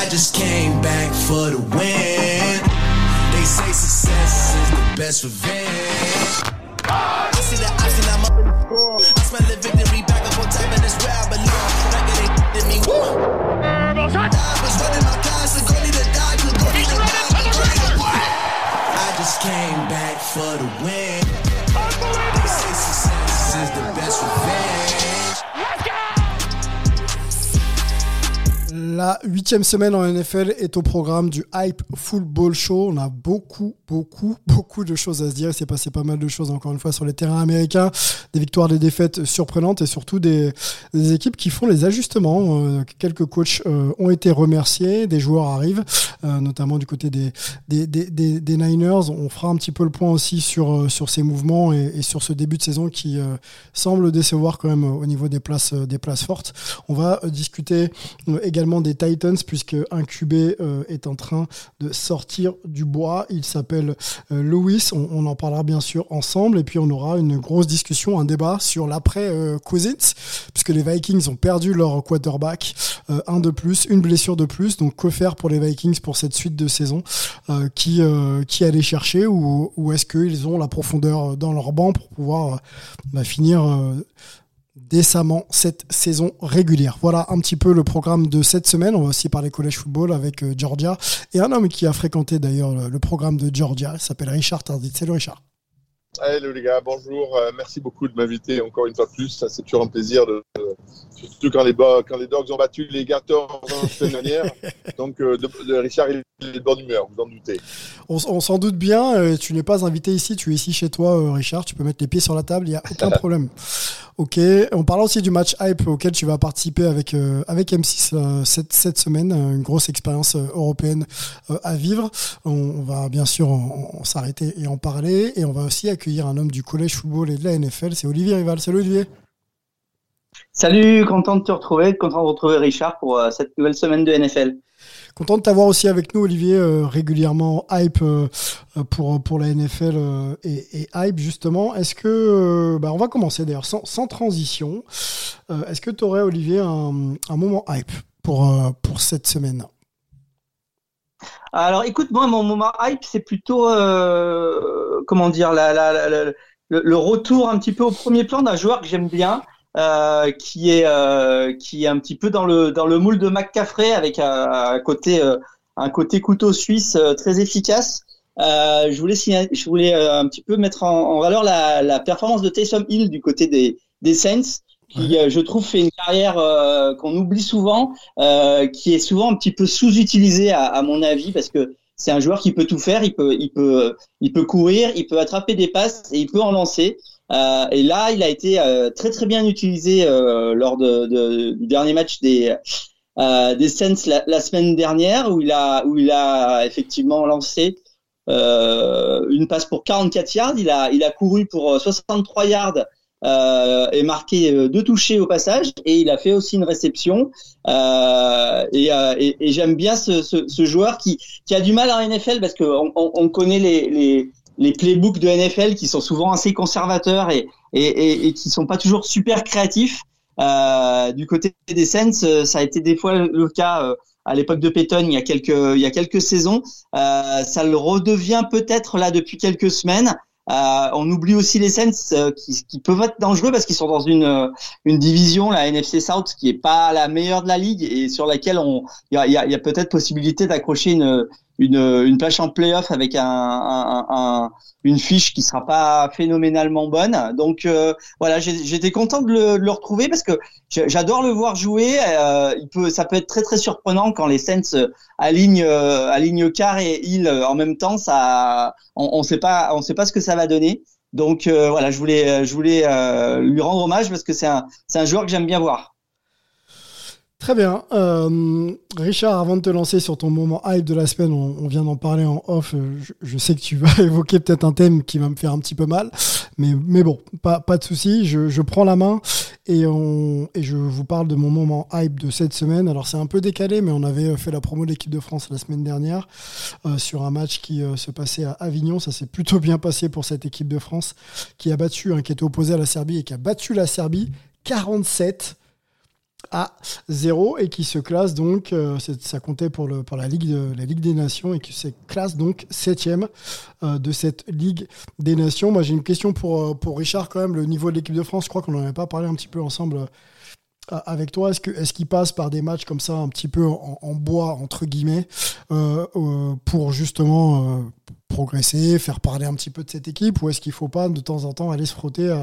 I just came back for the win. They say success is the best revenge. I see the option, I'm up in the score. I smell the victory back up on top, and it's where I belong. Like it ain't in me. I was running my class, and go need to die, you go need to die, you go need to die. I just came back for the La huitième semaine en NFL est au programme du Hype Football Show. On a beaucoup, beaucoup, beaucoup de choses à se dire. Il s'est passé pas mal de choses encore une fois sur les terrains américains. Des victoires, des défaites surprenantes et surtout des, équipes qui font les ajustements. Euh, quelques coachs euh, ont été remerciés, des joueurs arrivent, euh, notamment du côté des, des, Niners. On fera un petit peu le point aussi sur, sur ces mouvements et, et sur ce début de saison qui semble décevoir quand même au niveau des places, des places fortes. On va discuter également des Titans puisque un euh, est en train de sortir du bois. Il s'appelle euh, Lewis. On, en parlera bien sûr ensemble et puis on aura une grosse discussion, un débat sur l'après euh, Cousins puisque les Vikings ont perdu leur quarterback, un de plus, une blessure de plus. Donc que faire pour les Vikings pour cette suite de saison qui qui aller chercher ou, est-ce qu'ils ont la profondeur dans leur banc pour pouvoir bah, finir décemment cette saison régulière. Voilà un petit peu le programme de cette semaine. On va aussi parler collège football avec euh, Georgia et un homme qui a fréquenté d'ailleurs le, programme de Georgia. Il s'appelle Richard Tardit. Salut Richard. Hello les gars, bonjour. Euh, merci beaucoup de m'inviter encore une fois plus. C'est toujours un plaisir, de, de- surtout quand les, Bo- quand les Dogs ont battu les Gators la semaine dernière. Donc, euh, de, de- Richard, il est de bonne humeur, vous en doutez. On, s'en doute bien. euh, tu n'es pas invité ici. Tu es ici chez toi, Richard. Tu peux mettre les pieds sur la table. Il n'y a aucun problème. Ok. On parle aussi du match hype auquel tu vas participer avec avec M6 euh, cette cette semaine. Une grosse expérience européenne à vivre. On, on va bien sûr en- en s'arrêter et en parler. Et on va aussi accueillir un homme du collège football et de la NFL. C'est Olivier Rival. Salut Olivier. Salut, content de te retrouver, content de retrouver Richard pour euh, cette nouvelle semaine de NFL. Content de t'avoir aussi avec nous, Olivier, euh, régulièrement hype euh, pour, pour la NFL et, et hype, justement. Est-ce que, bah, on va commencer d'ailleurs sans, sans transition. Est-ce que tu aurais, Olivier, un, un moment hype pour, pour cette semaine? Alors, écoute, moi, mon moment hype, c'est plutôt, euh, comment dire, le, retour un petit peu au premier plan d'un joueur que j'aime bien, euh, qui est euh, qui est un petit peu dans le dans le moule de McCaffrey avec un, côté un côté couteau suisse très efficace. Je voulais je voulais un petit peu mettre en, en valeur la, la performance de Taysom Hill du côté des des Saints qui euh, je trouve fait une carrière euh, qu'on oublie souvent euh, qui est souvent un petit peu sous-utilisé à, à mon avis parce que c'est un joueur qui peut tout faire, il peut, il peut, il peut courir, il peut attraper des passes et il peut en lancer. Euh, et là, il a été euh, très très bien utilisé euh, lors de, de- du dernier match des euh, des Saints la, la semaine dernière où il a où il a effectivement lancé euh, une passe pour 44 yards. Il a il a couru pour 63 yards euh, et marqué euh, deux touchés au passage et il a fait aussi une réception euh, et, euh, et, et j'aime bien ce, ce, ce joueur qui, qui a du mal en NFL parce que on, on, on connaît les, les, les playbooks de NFL qui sont souvent assez conservateurs et, et, et, qui sont pas toujours super créatifs. Euh, du côté des Saints, euh, ça a été des fois le cas à l'époque de Peyton il y a quelques il y a quelques saisons. Euh, ça le redevient peut-être là depuis quelques semaines. Euh, on oublie aussi les Saints euh, qui, qui peuvent être dangereux parce qu'ils sont dans une euh, une division, la NFC South, qui est pas la meilleure de la ligue et sur laquelle on il y a, y a, y a peut-être possibilité d'accrocher une une une plage en playoff avec un, un, un- une fiche qui sera pas phénoménalement bonne. Donc euh, voilà, j'étais content de le, retrouver parce que j'adore le voir jouer. Euh, il peut, ça peut être très très surprenant quand les Saints euh, alignent euh, alignent et euh, en même temps. Ça, on, on sait pas, on sait pas ce que ça va donner. Donc voilà, je voulais je voulais lui rendre hommage parce que c'est un c'est un joueur que j'aime bien voir. Très bien. Euh, Richard, avant de te lancer sur ton moment hype de la semaine, on, vient d'en parler en off. euh, Je, sais que tu vas évoquer peut-être un thème qui va me faire un petit peu mal, mais, bon, pas, de souci. Je, prends la main et, on, et je vous parle de mon moment hype de cette semaine. Alors c'est un peu décalé, mais on avait fait la promo de l'équipe de France la semaine dernière euh, sur un match qui euh, se passait à Avignon. Ça s'est plutôt bien passé pour cette équipe de France qui a battu, hein, qui était opposée à la Serbie et qui a battu la Serbie 47 à 0 et qui se classe donc, euh, ça comptait pour, le, pour la, Ligue la Ligue des Nations et qui se classe donc 7 euh, de cette Ligue des Nations. Moi j'ai une question pour, euh, pour Richard quand même, le niveau de l'équipe de France, je crois qu'on n'en avait pas parlé un petit peu ensemble avec toi. Est-ce qu'il est passe par des matchs comme ça un petit peu en, bois, entre guillemets, pour justement progresser, faire parler un petit peu de cette équipe ou est-ce qu'il ne faut pas de temps en temps aller se frotter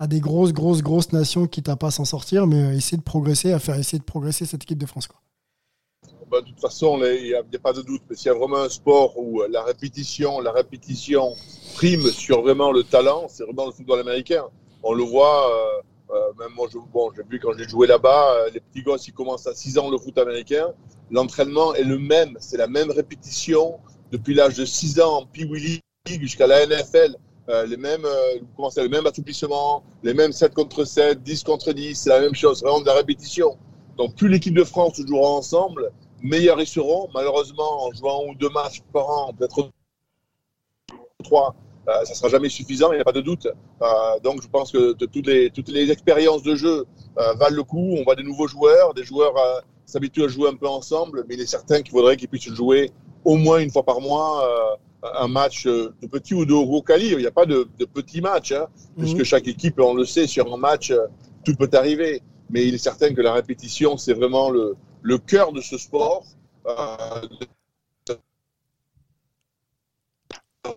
à des grosses, grosses, grosses nations qui tapent pas à s'en sortir, mais euh, essayer de progresser, à faire essayer de progresser cette équipe de France. Quoi. De toute façon, il n'y a, pas de doute, mais s'il y a vraiment un sport où euh, la répétition, la répétition prime sur vraiment le talent, c'est vraiment le football américain. On le voit, euh, même moi, bon, j'ai vu quand j'ai joué là-bas, les petits gosses, ils commencent à 6 ans le foot américain. L'entraînement est le même, c'est la même répétition depuis l'âge de 6 ans en Pee jusqu'à la NFL. Euh, les mêmes, euh, le même assouplissement, les mêmes 7 contre 7, 10 contre 10, c'est la même chose, vraiment de la répétition. Donc plus l'équipe de France jouera ensemble, meilleurs ils seront. Malheureusement, en jouant un ou deux matchs par an, peut-être trois, euh, ça sera jamais suffisant, il n'y a pas de doute. donc je pense que toutes, les, toutes les expériences de jeu valent le coup. On voit des nouveaux joueurs, des joueurs s'habituent à jouer un peu ensemble, mais il est certain qu'il faudrait qu'ils puissent jouer au moins une fois par mois un match de petit ou de gros calibre. Il n'y a pas de, de petits matchs, hein, mhm. puisque chaque équipe, on le sait, sur un match, tout peut arriver. Mais il est certain que la répétition, c'est vraiment le, le cœur de ce sport. Euh,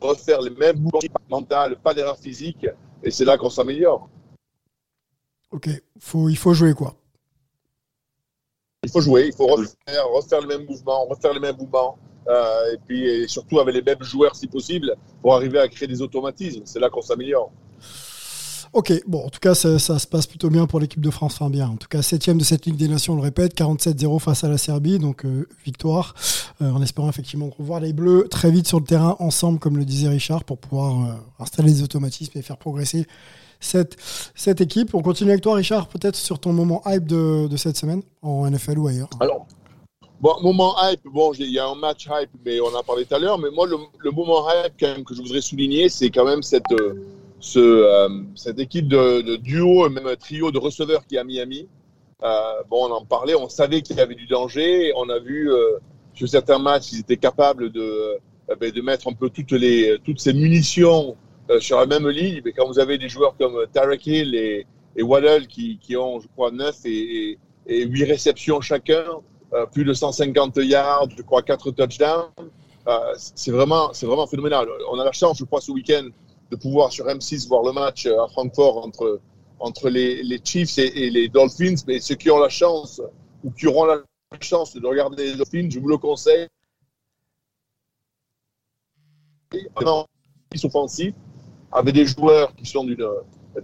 refaire les mêmes mouvements mentaux, pas d'erreur physique, et c'est là qu'on s'améliore. Ok, faut, il faut jouer quoi Il faut jouer, il faut refaire, refaire les mêmes mouvements, refaire les mêmes mouvements, euh, et puis surtout avec les mêmes joueurs si possible pour arriver à créer des automatismes. C'est là qu'on s'améliore. Ok, bon, en tout cas, ça, se passe plutôt bien pour l'équipe de France. Enfin, bien. En tout cas, septième de cette Ligue des Nations, on le répète, 47-0 face à la Serbie, donc euh, victoire, euh, en espérant effectivement revoir les Bleus très vite sur le terrain ensemble, comme le disait Richard, pour pouvoir installer des automatismes et faire progresser cette, cette équipe. On continue avec toi, Richard, peut-être sur ton moment hype de, de cette semaine, en NFL ou ailleurs. Alors, Bon, moment hype, bon, il y a un match hype, mais on en a parlé tout à l'heure. Mais moi, le, moment hype quand même, que je voudrais souligner, c'est quand même cette, euh, ce, euh, cette équipe de, duo, même trio de receveurs qui est à Miami. Euh, bon, on en parlait, on savait qu'il y avait du danger. On a vu sur certains matchs, ils étaient capables de, ben, de mettre un peu toutes, les, toutes ces munitions sur la même ligne. Mais quand vous avez des joueurs comme Tarek Hill et, et Waddle qui, ont, je crois, 9 et, et, et 8 réceptions chacun, plus de 150 yards, je crois 4 touchdowns. Euh, c'est vraiment, c'est vraiment phénoménal. On a la chance, je crois, ce week-end de pouvoir sur M6 voir le match euh, à Francfort entre, entre les, les Chiefs et, les Dolphins. Mais ceux qui ont la chance ou qui auront la chance de regarder les Dolphins, je vous le conseille. Ils sont offensifs avec des joueurs qui sont d'une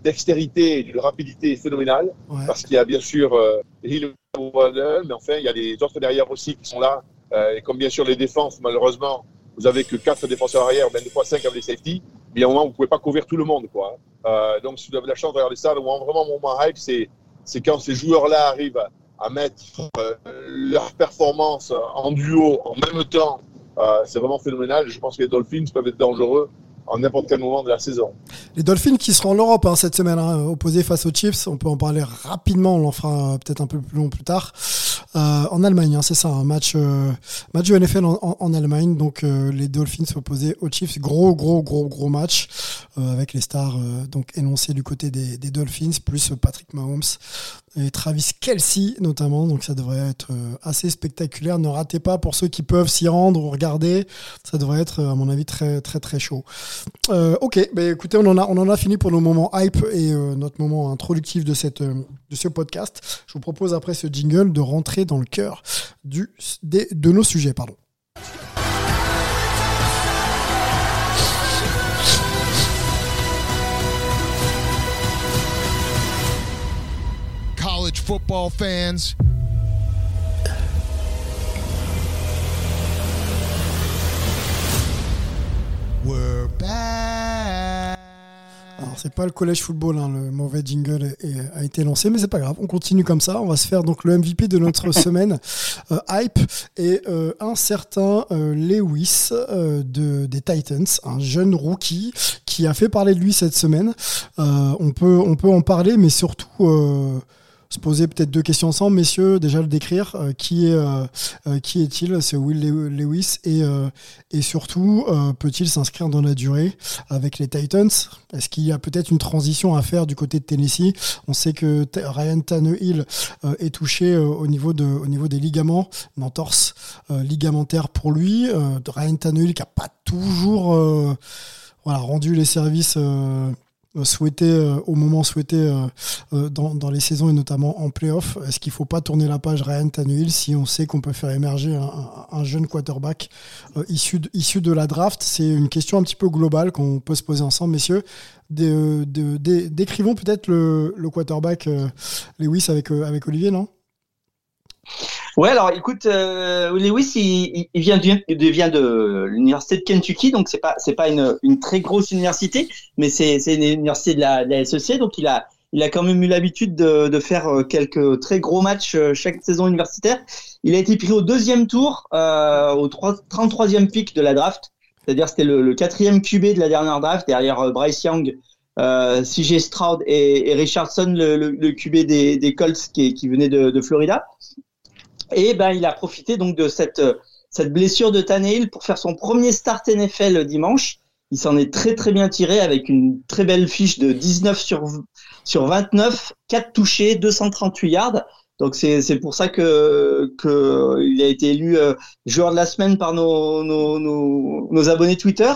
dextérité et d'une rapidité phénoménale. Parce qu'il y a bien sûr euh, Hill mais enfin, il y a les autres derrière aussi qui sont là. Euh, et comme bien sûr les défenses, malheureusement, vous avez que quatre défenseurs arrière, même des fois cinq avec les safety. Mais à un moment, vous pouvez pas couvrir tout le monde, quoi. Euh, donc, si vous avez la chance de regarder ça, vraiment, mon moment hype, c'est, c'est quand ces joueurs-là arrivent à, mettre euh, leur performance en duo en même temps. Euh, c'est vraiment phénoménal. Je pense que les Dolphins peuvent être dangereux en n'importe quel moment de la saison. Les Dolphins qui seront en Europe hein, cette semaine, hein, opposés face aux Chiefs, on peut en parler rapidement, on en fera peut-être un peu plus long plus tard. Euh, en Allemagne, hein, c'est ça, un match, euh, match du NFL en, Allemagne. Donc euh, les Dolphins opposés aux Chiefs, gros, gros, gros, gros match avec les stars donc énoncés du côté des Dolphins, plus Patrick Mahomes et Travis Kelsey notamment. Donc ça devrait être euh, assez spectaculaire. Ne ratez pas pour ceux qui peuvent s'y rendre ou regarder. Ça devrait être, à mon avis, très très très chaud. Euh, ok, bah, écoutez, on en, a, on en a fini pour nos moments hype et euh, notre moment introductif de, cette, de ce podcast. Je vous propose après ce jingle de rentrer dans le cœur du, de nos sujets. Pardon. Football fans. We're back. Alors c'est pas le collège football, hein, le mauvais jingle a été lancé, mais c'est pas grave. On continue comme ça. On va se faire donc le MVP de notre semaine euh, hype et euh, un certain euh, Lewis de des Titans, un jeune rookie qui a fait parler de lui cette semaine. on peut on peut en parler, mais surtout se poser peut-être deux questions ensemble, messieurs. Déjà le décrire. Euh, euh, euh, qui est-il? C'est Will Lewis et surtout peut-il s'inscrire dans la durée avec les Titans? Est-ce qu'il y a peut-être une transition à faire du côté de Tennessee? On sait que Ryan Tannehill est touché au niveau de au niveau des ligaments, une entorse ligamentaire pour lui. Ryan Tannehill qui a pas toujours rendu les services souhaité euh, au moment souhaité euh, dans, dans, les saisons et notamment en playoff Est-ce qu'il ne faut pas tourner la page Ryan Tannehill si on sait qu'on peut faire émerger un, un jeune quarterback issu, de, issu de la draft? C'est une question un petit peu globale qu'on peut se poser ensemble, messieurs. décrivons peut-être le, le, quarterback Lewis avec, avec Olivier, non? Ouais, alors écoute, euh, Lewis, il, il, vient, il vient de l'université de Kentucky, donc c'est pas c'est pas une, une, très grosse université, mais c'est c'est une université de la, de la, SEC, donc il a il a quand même eu l'habitude de, de faire euh, quelques très gros matchs euh, chaque saison universitaire. Il a été pris au deuxième tour, euh, au 33e pick de la draft, c'est-à-dire c'était le, le, quatrième QB de la dernière draft derrière euh, Bryce Young. Euh, CJ Stroud et, et Richardson, le, le, le QB des, des Colts qui, qui venait de, de Florida. Et ben, il a profité donc de cette, cette blessure de Tannehill pour faire son premier start NFL dimanche. Il s'en est très très bien tiré avec une très belle fiche de 19 sur, sur 29, 4 touchés, 238 yards. Donc c'est pour ça que que il a été élu euh, joueur de la semaine par nos nos, nos, nos abonnés Twitter.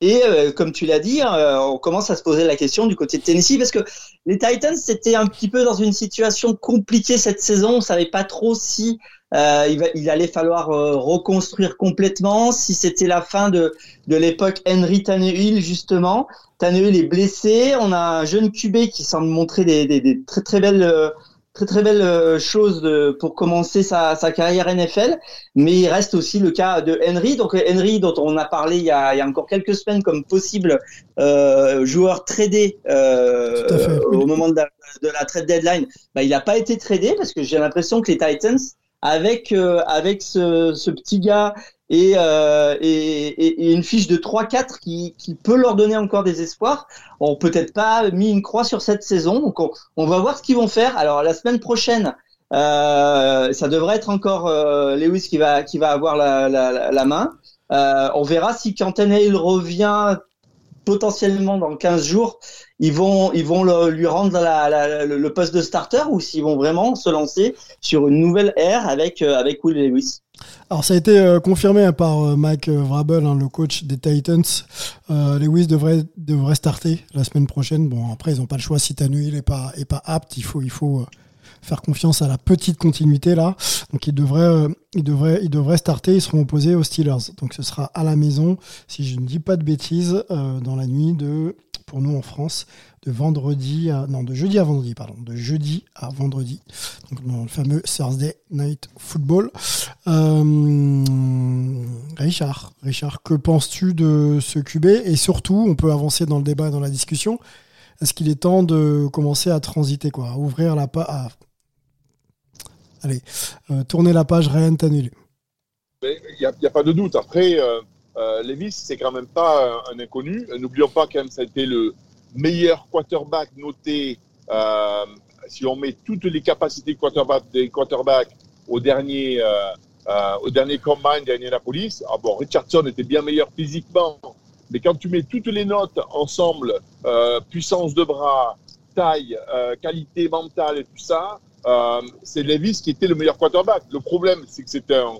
Et euh, comme tu l'as dit, euh, on commence à se poser la question du côté de Tennessee parce que les Titans c'était un petit peu dans une situation compliquée cette saison. On savait pas trop si euh, il, va, il, allait falloir euh, reconstruire complètement. Si c'était la fin de, de l'époque Henry Tannehill, justement, Tannehill est blessé. On a un jeune QB qui semble montrer des, des, des très très belles euh, très très belles choses pour commencer sa, sa, carrière NFL, mais il reste aussi le cas de Henry. Donc Henry, dont on a parlé il y a, il y a encore quelques semaines comme possible euh, joueur tradé euh, au moment de la, de la trade deadline, bah, il n'a pas été tradé parce que j'ai l'impression que les Titans avec euh, avec ce, ce, petit gars et, euh, et, et, une fiche de 3-4 qui, qui peut leur donner encore des espoirs. On peut-être pas mis une croix sur cette saison, donc on, on va voir ce qu'ils vont faire. Alors la semaine prochaine, euh, ça devrait être encore euh, Lewis qui va qui va avoir la, la, la main. Euh, on verra si il revient potentiellement dans 15 jours, ils vont, ils vont le, lui rendre la, le poste de starter ou s'ils vont vraiment se lancer sur une nouvelle ère avec, euh, avec Will Lewis. Alors ça a été euh, confirmé par euh, Mike Vrabel, hein, le coach des Titans. Lewis devrait devrait starter la semaine prochaine. Bon après ils n'ont pas le choix si Tannehill est pas est pas apte. Il faut il faut faire confiance à la petite continuité là. Donc il devrait, euh, il starter. Ils seront opposés aux Steelers. Donc ce sera à la maison, si je ne dis pas de bêtises, euh, dans la nuit de, pour nous en France, de vendredi à, non, de jeudi à vendredi, pardon, de jeudi à vendredi. Donc dans le fameux Thursday Night Football. Euh, Richard, Richard, que penses-tu de ce QB Et surtout, on peut avancer dans le débat, dans la discussion. Est-ce qu'il est temps de commencer à transiter, quoi, à ouvrir la, à Allez, euh, tournez la page, Ryan Tannehill. Il n'y a, pas de doute. Après, euh, euh, Levis, c'est quand même pas un, inconnu. N'oublions pas quand même, ça a été le meilleur quarterback noté. Euh, si on met toutes les capacités quarterback, des quarterbacks au dernier, au dernier combine d'Indianapolis, ah bon, Richardson était bien meilleur physiquement, mais quand tu mets toutes les notes ensemble, puissance de bras, taille, qualité mentale et tout ça, euh, c'est Levis qui était le meilleur quarterback. Le problème, c'est que c'était un,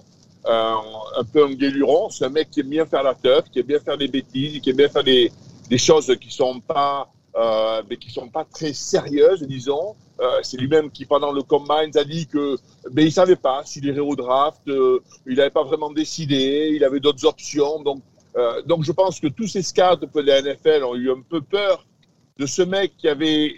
un, un, peu un guéluron. C'est un mec qui aime bien faire la teuf, qui aime bien faire des bêtises, qui aime bien faire des, des choses qui sont pas, euh, mais qui sont pas très sérieuses, disons. Euh, c'est lui-même qui, pendant le combine, a dit que ben, il savait pas s'il irait au draft, euh, il n'avait pas vraiment décidé, il avait d'autres options. Donc, euh, donc, je pense que tous ces scouts de la NFL ont eu un peu peur de ce mec qui avait,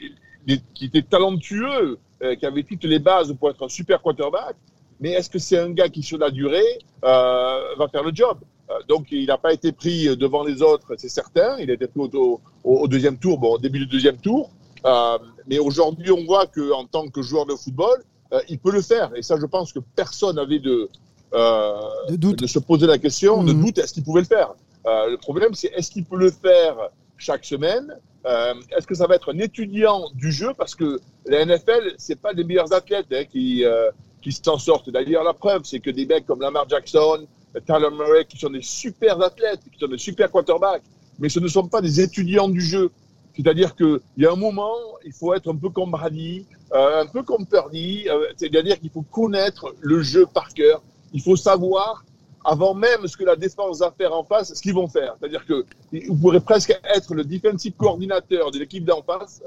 qui était talentueux, euh, qui avait toutes les bases pour être un super quarterback. Mais est-ce que c'est un gars qui, sur la durée, euh, va faire le job? Euh, Donc, il n'a pas été pris devant les autres, c'est certain. Il a été pris au, au, deuxième tour, bon, au début du deuxième tour. Euh, mais aujourd'hui, on voit qu'en tant que joueur de football, euh, il peut le faire. Et ça, je pense que personne n'avait de, de, de, se poser la question, de mhm. doute, est-ce qu'il pouvait le faire? Le problème, c'est est-ce qu'il peut le faire chaque semaine? Euh, est-ce que ça va être un étudiant du jeu? Parce que la NFL, c'est pas des meilleurs athlètes hein, qui, euh, qui s'en sortent. D'ailleurs, la preuve, c'est que des mecs comme Lamar Jackson, Tyler Murray, qui sont des super athlètes, qui sont des super quarterbacks, mais ce ne sont pas des étudiants du jeu. C'est-à-dire qu'il y a un moment, il faut être un peu comme Brady, euh, un peu comme Purdy, euh, c'est-à-dire qu'il faut connaître le jeu par cœur. Il faut savoir avant même ce que la défense va faire en face, ce qu'ils vont faire. C'est-à-dire que vous pourrez presque être le defensive coordinateur de l'équipe d'en face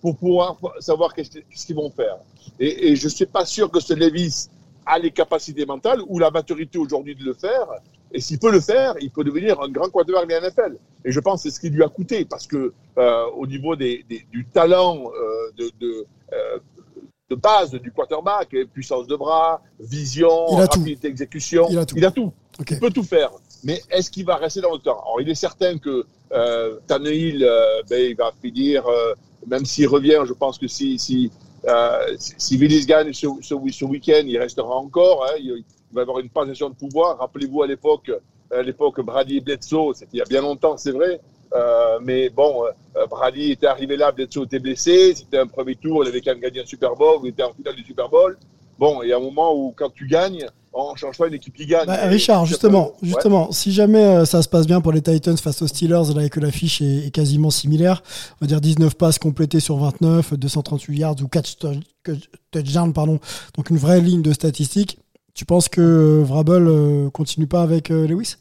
pour pouvoir savoir qu'est-ce qu'ils vont faire. Et, et je suis pas sûr que ce Levis a les capacités mentales ou la maturité aujourd'hui de le faire. Et s'il peut le faire, il peut devenir un grand quarterback de la NFL. Et je pense que c'est ce qui lui a coûté parce que euh, au niveau des, des, du talent euh, de, de, euh, de, base du quarterback, puissance de bras, vision, rapidité d'exécution, il a tout. Il a tout. Okay. Il peut tout faire. Mais est-ce qu'il va rester dans le temps? Alors, il est certain que euh, Tannehill, ben, il va finir, même s'il revient, je pense que si, si, euh, si Willis gagne ce, ce, ce week-end, il restera encore. Hein, il, il, va avoir une passation de pouvoir. Rappelez-vous à l'époque, à l'époque Brady et Bledsoe, c'était il y a bien longtemps, c'est vrai. Euh, mais bon, euh, Brady était arrivé là, Bledsoe était blessé. C'était un premier tour, il avait quand même gagné un Super Bowl, il était en finale du Super Bowl. Bon, il y a un moment où quand tu gagnes, on ne change pas une équipe qui gagne. Bah, Richard, justement, justement, ouais. si jamais euh, ça se passe bien pour les Titans face aux Steelers, là, et que l'affiche est, est, quasiment similaire, on va dire 19 passes complétées sur 29, 238 yards ou 4 touchdowns, pardon, donc une vraie ligne de statistiques. Tu penses que euh, Vrabel euh, continue pas avec euh, Lewis?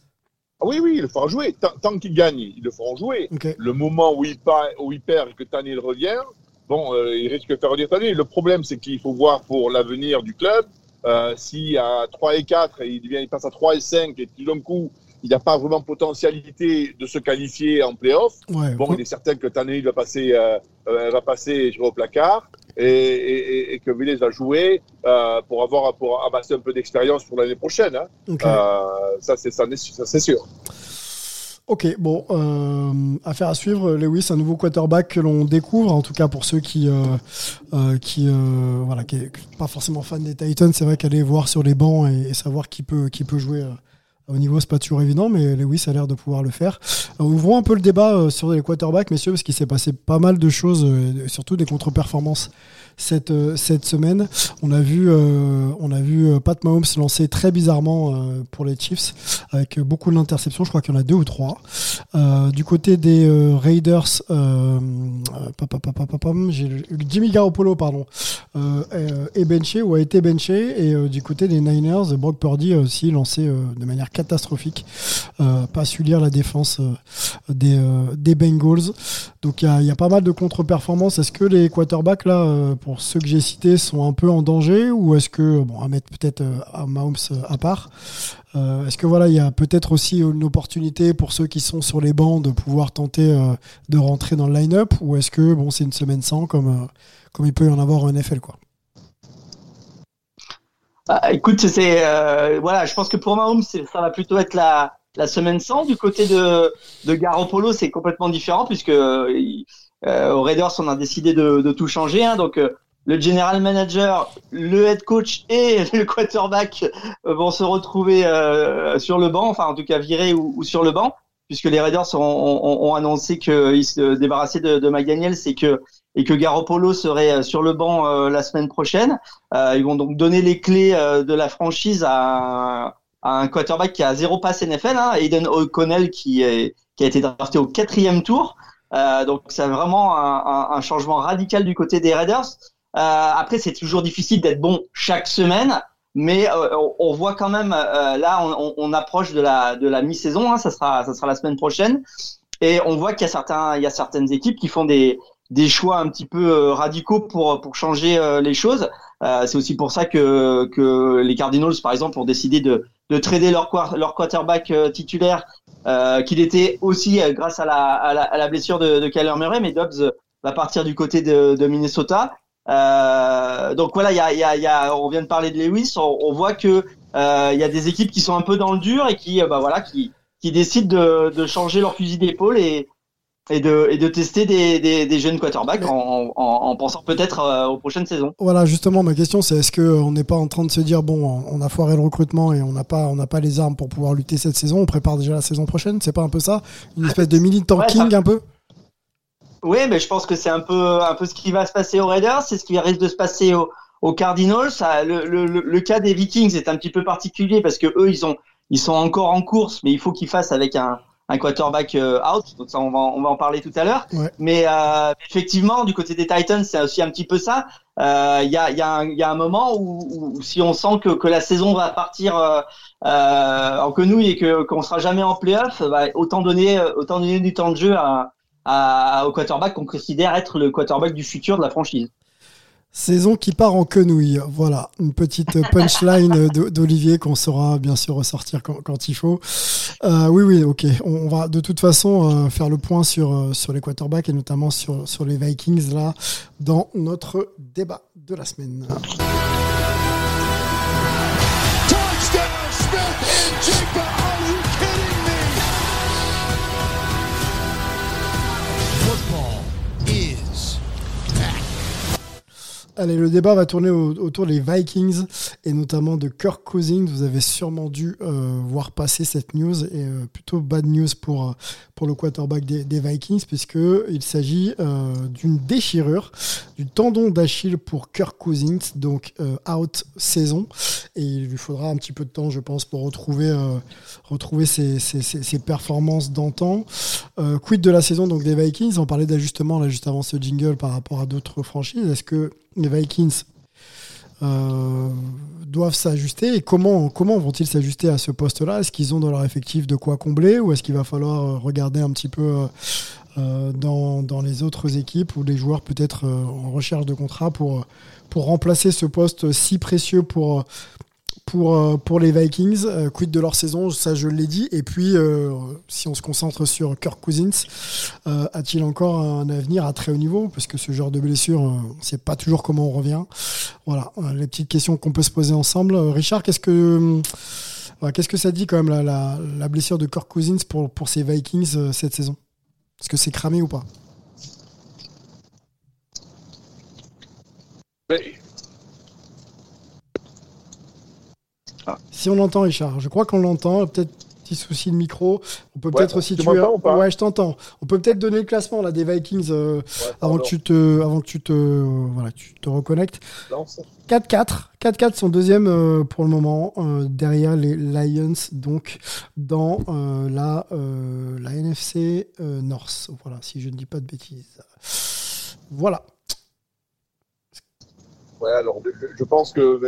Ah oui, oui, il le fera jouer. Tant, tant qu'il gagne, ils le feront jouer. Okay. Le moment où il, part, où il perd et que Tanil revient, bon, il risque de faire revenir Tanil. Le problème, c'est qu'il faut voir pour l'avenir du club. Euh, si à 3 et 4, il, devient, il passe à 3 et 5, et tout d'un coup, il n'a pas vraiment potentialité de se qualifier en playoff. Ouais, bon, il est certain que Tannehill va passer, euh, va passer je au placard et, et, et que Villes va jouer euh, pour avoir pour amasser un peu d'expérience pour l'année prochaine. Hein. Okay. Euh, ça, c'est sûr. Ok, bon, euh, affaire à suivre. Lewis, un nouveau quarterback que l'on découvre, en tout cas pour ceux qui, euh, euh, qui euh, voilà, qui pas forcément fan des Titans, c'est vrai qu'aller voir sur les bancs et, et, savoir qui peut, qui peut jouer au niveau, c'est pas toujours évident, mais Lewis a l'air de pouvoir le faire. ouvrons un peu le débat sur les quarterbacks, messieurs, parce qu'il s'est passé pas mal de choses, surtout des contre-performances cette, euh, cette semaine. On a vu, euh, on a vu euh, Pat Mahomes lancer très bizarrement pour les Chiefs avec beaucoup d'interceptions. Je crois qu'il y en a deux ou trois. Du côté des Raiders, Jimmy Garoppolo pardon, est benché ou a été benché. Et du côté des Niners, Brock Purdy a aussi lancé de manière catastrophique. pas su lire la défense des, des Bengals. Donc il y, y, a pas mal de contre-performances. Est-ce que les quarterbacks là pour ceux que j'ai cités sont un peu en danger ou est-ce que, bon, à mettre peut-être à Mahomes à part, euh, est-ce que voilà, il y a peut-être aussi une opportunité pour ceux qui sont sur les bancs de pouvoir tenter euh, de rentrer dans le line-up ou est-ce que bon, c'est une semaine sans comme, euh, comme il peut y en avoir en NFL quoi? Ah, Écoute, c'est voilà, je pense que pour Mahomes, ça va plutôt être la, la semaine sans. Du côté de, de Garoppolo, c'est complètement différent puisque euh, aux Raiders, on a décidé de, de tout changer. Hein, donc, euh, le general manager, le head coach et le quarterback vont se retrouver euh, sur le banc, enfin en tout cas virés ou, ou sur le banc, puisque les Raiders ont, ont, ont annoncé qu'ils se débarrassaient de, de McDaniels et que et que Garoppolo serait sur le banc euh, la semaine prochaine. Euh, ils vont donc donner les clés euh, de la franchise à, à, un quarterback qui a zéro passe NFL, hein, Aiden O'Connell qui, est, qui a été drafté au quatrième tour. Euh, donc c'est vraiment un, changement radical du côté des Raiders. Euh, après, c'est toujours difficile d'être bon chaque semaine, mais euh, on, voit quand même là, on, approche de la mi-saison. Hein, ça sera ça sera la semaine prochaine, et on voit qu'il y a certains il y a certaines équipes qui font des des choix un petit peu radicaux pour pour changer les choses. c'est aussi pour ça que que les Cardinals, par exemple, ont décidé de de trader leur, leur quarterback titulaire euh, qu'il était aussi euh, grâce à la, à la, à la blessure de, de Murray, mais Dobbs va partir du côté de, de Minnesota. Euh, donc voilà, y a, y a, y a, on vient de parler de Lewis, on, on voit que euh, il y a des équipes qui sont un peu dans le dur et qui, bah voilà, qui, qui décident de, de changer leur fusil d'épaule et, et de, et de tester des, des, des jeunes quarterbacks en, en, en pensant peut-être euh, aux prochaines saisons. Voilà, justement, ma question, c'est est-ce qu'on n'est pas en train de se dire, bon, on a foiré le recrutement et on n'a pas, on pas les armes pour pouvoir lutter cette saison, on prépare déjà la saison prochaine, c'est pas un peu ça? Une espèce de mini tanking ouais, un peu? Oui, mais je pense que c'est un peu, un peu ce qui va se passer aux Raiders, c'est ce qui risque de se passer aux, aux Cardinals. le, le, le, cas des Vikings est un petit peu particulier parce que eux, ils ont, ils sont encore en course, mais il faut qu'ils fassent avec un, un quarterback euh, out. Donc ça, on va, on va en parler tout à l'heure. Mais euh, effectivement, du côté des Titans, c'est aussi un petit peu ça. Euh, il y, a, y, a un, y, a, un moment où, où, si on sent que, que la saison va partir euh, en quenouille et que qu'on sera jamais en playoff, bah, autant donner autant donner du temps de jeu à, à, au quarterback qu'on considère être le quarterback du futur de la franchise. Saison qui part en quenouille. Voilà, une petite punchline d'Olivier qu'on saura bien sûr ressortir quand, il faut. Euh, oui, oui, ok. On va de toute façon euh, faire le point sur, euh, sur les quarterbacks et notamment sur, sur les Vikings là dans notre débat de la semaine. Allez, le débat va tourner autour des Vikings et notamment de Kirk Cousins. Vous avez sûrement dû euh, voir passer cette news et euh, plutôt bad news pour, euh, pour le quarterback des, Vikings puisqu'il s'agit d'une déchirure du tendon d'Achille pour Kirk Cousins, donc out saison. Et il lui faudra un petit peu de temps, je pense, pour retrouver, retrouver ses, ses, performances d'antan. quid de la saison donc des Vikings? On parlait d'ajustement là juste avant ce jingle par rapport à d'autres franchises. Est-ce que les Vikings euh, doivent s'ajuster et comment, comment vont-ils s'ajuster à ce poste-là? Est-ce qu'ils ont dans leur effectif de quoi combler ou est-ce qu'il va falloir euh, regarder un petit peu euh, dans, dans, les autres équipes ou les joueurs peut-être en recherche de contrat pour, pour remplacer ce poste si précieux pour, pour, euh, pour les Vikings. Euh, quid de leur saison, ça je l'ai dit. Et puis, euh, si on se concentre sur Kirk Cousins, a-t-il encore un avenir à très haut niveau? Parce que ce genre de blessure, on ne sait pas toujours comment on revient. Voilà, les petites questions qu'on peut se poser ensemble. Richard, qu'est-ce que... Qu'est-ce que ça dit quand même la, la, blessure de Kirk Cousins pour, pour ces Vikings cette saison? Est-ce que c'est cramé ou pas? Si on l'entend, Richard, je crois qu'on l'entend. Peut-être petit souci de micro. On peut peut-être aussi tuer. Ouais, je t'entends. On peut peut-être donner le classement là des Vikings euh, avant que tu te, avant que tu te, voilà, tu te reconnectes. 4-4. 4-4 sont deuxième euh, pour le moment euh, derrière les Lions donc dans la la NFC North. Voilà, si je ne dis pas de bêtises. Voilà. Ouais, alors je, pense que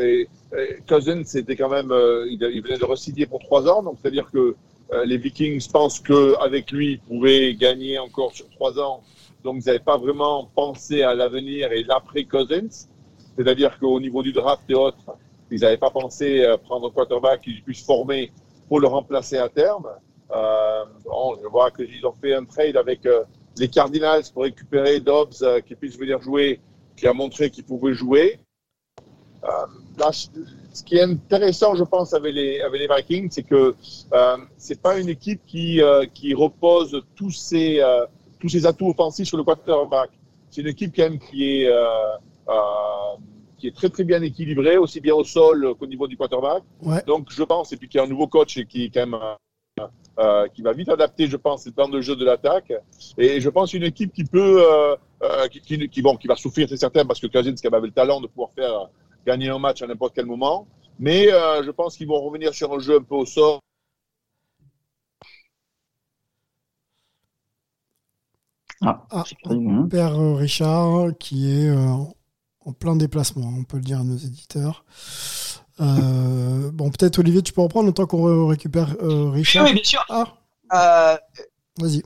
Cousins, c'était quand même, euh, il, venait de re pour trois ans, donc c'est-à-dire que euh, les Vikings pensent qu'avec lui, ils pouvaient gagner encore sur trois ans. Donc, ils n'avaient pas vraiment pensé à l'avenir et l'après Cousins. C'est-à-dire qu'au niveau du draft et autres, ils n'avaient pas pensé prendre un quarterback qui puisse former pour le remplacer à terme. Euh, bon, je vois qu'ils ont fait un trade avec euh, les Cardinals pour récupérer Dobbs qui puisse venir jouer, qui a montré qu'il pouvait jouer. Là, ce qui est intéressant, je pense, avec les, avec les Vikings, c'est que euh, c'est pas une équipe qui, euh, qui repose tous ses, euh, tous ses atouts offensifs sur le quarterback. C'est une équipe quand même qui est, euh, euh, qui est très très bien équilibrée, aussi bien au sol qu'au niveau du quarterback. Ouais. Donc je pense, et puis qu'il y a un nouveau coach qui est quand même euh, qui va vite adapter, je pense, le plan de jeu de l'attaque. Et je pense une équipe qui peut, euh, qui, qui, qui, bon, qui va souffrir, c'est certain, parce que Cousins avait le talent de pouvoir faire gagner un match à n'importe quel moment. Mais euh, je pense qu'ils vont revenir sur un jeu un peu au sort. Ah, ah Père Richard, qui est euh, en plein déplacement, on peut le dire à nos éditeurs. Euh, bon, peut-être Olivier, tu peux reprendre le temps qu'on récupère Richard. Oui, bien sûr. Ah. Vas-y.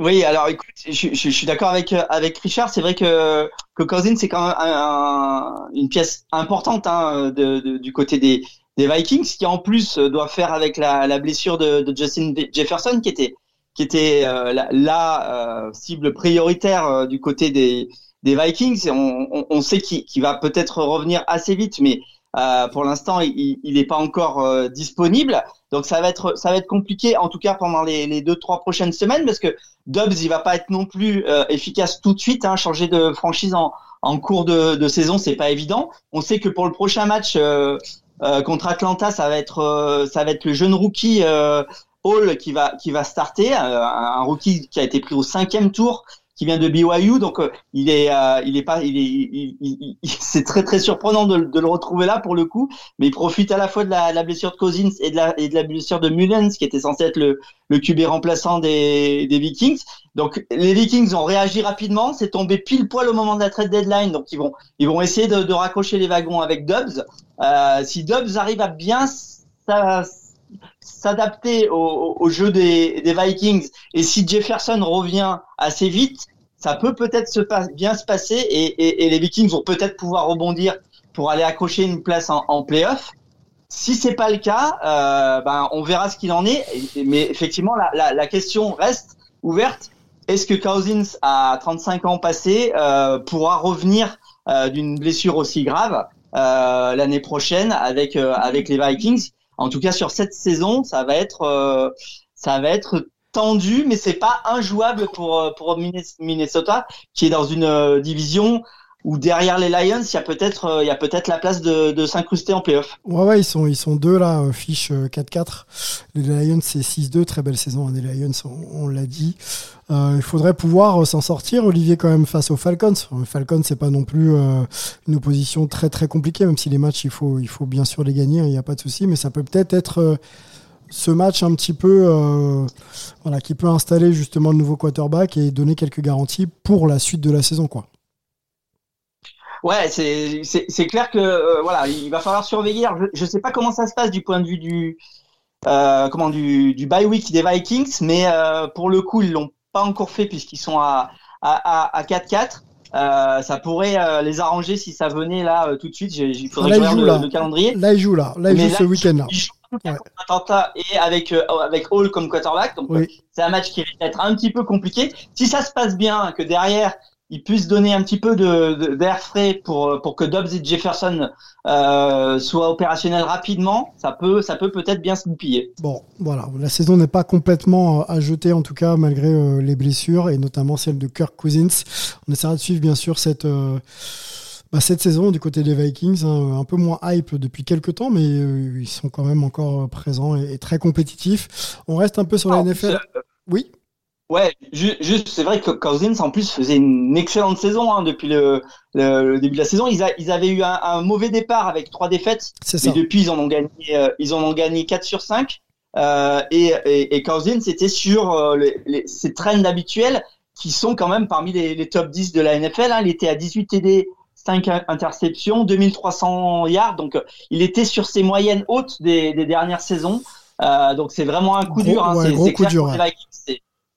Oui, alors écoute, je, suis d'accord avec avec Richard. C'est vrai que que c'est quand même un, une pièce importante hein, du côté des des Vikings, qui en plus doit faire avec la, blessure de, Justin Jefferson, qui était euh, la, euh, cible prioritaire euh, du côté des Vikings. On, sait qu'il va peut-être revenir assez vite, mais euh, pour l'instant, il n'est pas encore euh, disponible, donc ça va être ça va être compliqué, en tout cas pendant les, les deux trois prochaines semaines, parce que Dobbs il va pas être non plus euh, efficace tout de suite. Hein, changer de franchise en, en cours de, de saison, c'est pas évident. On sait que pour le prochain match contre Atlanta, ça va être ça va être le jeune rookie Hall qui va qui va starter, un, rookie qui a été pris au cinquième tour qui vient de BYU, donc euh, il est, euh, il est pas, il est, c'est très très surprenant de, de, le retrouver là pour le coup, mais il profite à la fois de la, la, blessure de Cousins et de la, et de la blessure de Mullens, qui était censé être le, le QB remplaçant des, des Vikings. Donc les Vikings ont réagi rapidement, c'est tombé pile poil au moment de la trade deadline, donc ils vont, ils vont essayer de, de raccrocher les wagons avec Dubs. Euh, si Dubs arrive à bien s'adapter au, jeu des, Vikings et si Jefferson revient assez vite, ça peut peut-être bien se passer et, les Vikings vont peut-être pouvoir rebondir pour aller accrocher une place en, en playoff. Si c'est pas le cas, euh, ben on verra ce qu'il en est. Mais effectivement, la, question reste ouverte. Est-ce que Cousins, à 35 ans passés, euh, pourra revenir euh, d'une blessure aussi grave l'année prochaine avec les Vikings? En tout cas, sur cette saison, ça va être euh, ça va être tendu, mais c'est pas injouable pour pour Minnesota, qui est dans une division où derrière les Lions, il y a peut-être il y a peut-être la place de, de s'incruster en playoff. Ouais ouais, ils sont ils sont deux là, fiche 4-4. Les Lions c'est 6-2, très belle saison hein, des Lions, on, l'a dit. Euh, il faudrait pouvoir s'en sortir, Olivier, quand même face aux Falcons. Falcons, c'est pas non plus euh, une opposition très très compliquée, même si les matchs, il faut, il faut bien sûr les gagner, il n'y a pas de souci, mais ça peut peut-être être, euh, ce match un petit peu, voilà, qui peut installer justement le nouveau quarterback et donner quelques garanties pour la suite de la saison, quoi. Ouais, c'est clair que voilà, il va falloir surveiller. je ne sais pas comment ça se passe du point de vue du comment du, du bye week des Vikings, mais pour le coup, ils l'ont pas encore fait puisqu'ils sont à, à, à 4-4. Euh, ça pourrait euh, les arranger si ça venait là euh, tout de suite. Il faudrait là, que je le, calendrier. Là, il joue là. Là, il joue ce week-end-là. Il joue Atlanta et avec, euh, avec Hall comme quarterback. Donc, c'est un match qui risque d'être un petit peu compliqué. Si ça se passe bien, que derrière, il puisse donner un petit peu de, d'air frais pour pour que Dobbs et Jefferson euh, soient opérationnels rapidement, ça peut ça peut peut-être bien se goupiller. Bon, voilà, la saison n'est pas complètement euh, à jeter en tout cas malgré euh, les blessures et notamment celle de Kirk Cousins. On essaiera de suivre bien sûr cette euh, bah, cette saison du côté des Vikings, hein, un peu moins hype depuis quelques temps, mais ils sont quand même encore présents et, très compétitifs. On reste un peu sur la NFL. Oui. Ouais, juste, c'est vrai que Cousins en plus faisait une excellente saison hein, depuis le, le, début de la saison. Ils, a, ils avaient eu un, un, mauvais départ avec trois défaites, mais depuis ils en ont gagné, euh, ils en ont gagné 4 sur 5. Euh, et, et, et, Cousins était sur euh, les, les, ses trends habituels qui sont quand même parmi les, les top 10 de la NFL. Hein. Il était à 18 TD, 5 interceptions, 2300 yards, donc il était sur ses moyennes hautes des, des dernières saisons. Euh, donc c'est vraiment un coup dur. Hein. c'est coup dur. Ouais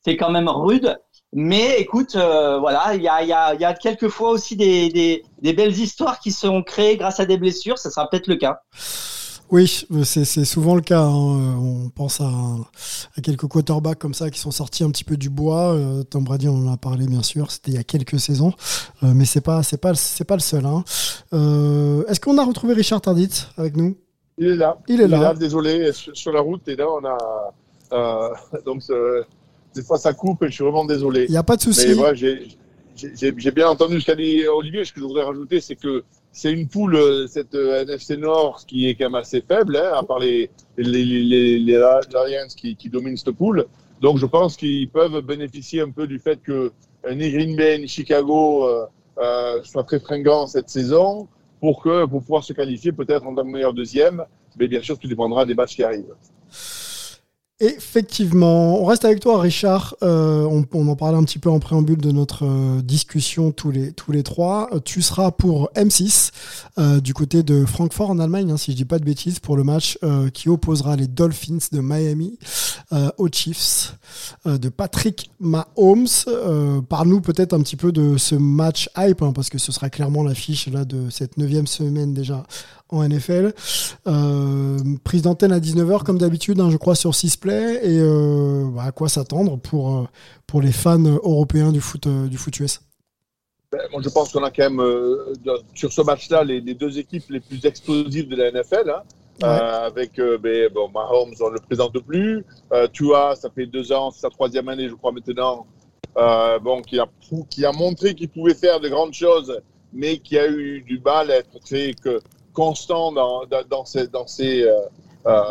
c'est quand même rude. Mais écoute, euh, voilà, il y a, y, a, y a quelquefois aussi des, des, des, belles histoires qui sont créées grâce à des blessures. Ça sera peut-être le cas. Oui, c'est souvent le cas. Hein. On pense à, à, quelques quarterbacks comme ça qui sont sortis un petit peu du bois. Euh, Tom Brady, on en a parlé bien sûr. C'était il y a quelques saisons, euh, mais c'est pas c'est pas c'est pas le seul. Hein. Euh, Est-ce qu'on a retrouvé Richard Tardit avec nous? Il est là. Il est là. Désolé, sur la route et là on a euh, donc des fois ça coupe et je suis vraiment désolé. Il n'y a pas de souci. Moi, j'ai bien entendu ce qu'a dit Olivier. Ce que je voudrais rajouter, c'est que c'est une poule, euh, cette euh, NFC Nord, qui est quand même assez faible, hein, à part les, les, les, les Lions qui, qui dominent cette poule. Donc je pense qu'ils peuvent bénéficier un peu du fait que euh, ni Green Bay ni Chicago euh, euh, soient très fringants cette saison pour que pour pouvoir se qualifier peut-être en tant que meilleur deuxième. Mais bien sûr, tout dépendra des matchs qui arrivent. Effectivement, on reste avec toi, Richard. Euh, on, en parlait un petit peu en préambule de notre euh, discussion tous les tous les trois. Tu seras pour M6 euh, du côté de Francfort en Allemagne, hein, si je dis pas de bêtises, pour le match euh, qui opposera les Dolphins de Miami euh, aux Chiefs de Patrick Mahomes. Parle-nous peut-être un petit peu de ce match hype, hein, parce que ce sera clairement l'affiche là de cette neuvième semaine déjà en NFL. Euh, prise d'antenne à 19h comme d'habitude, hein, je crois, sur Sisplay. Et euh, bah, à quoi s'attendre pour, euh, pour les fans européens du foot, euh, du foot US ben, moi, je pense qu'on a quand même, euh, sur ce match-là, les, les, deux équipes les plus explosives de la NFL. Hein, ouais. avec ben, bon, Mahomes, on ne le présente plus. Tua, ça fait deux ans, c'est sa troisième année, je crois, maintenant. bon, qui a, qui a montré qu'il pouvait faire de grandes choses, mais qui a eu du mal à être très que, constant dans, dans, dans ces, dans ces, euh, euh,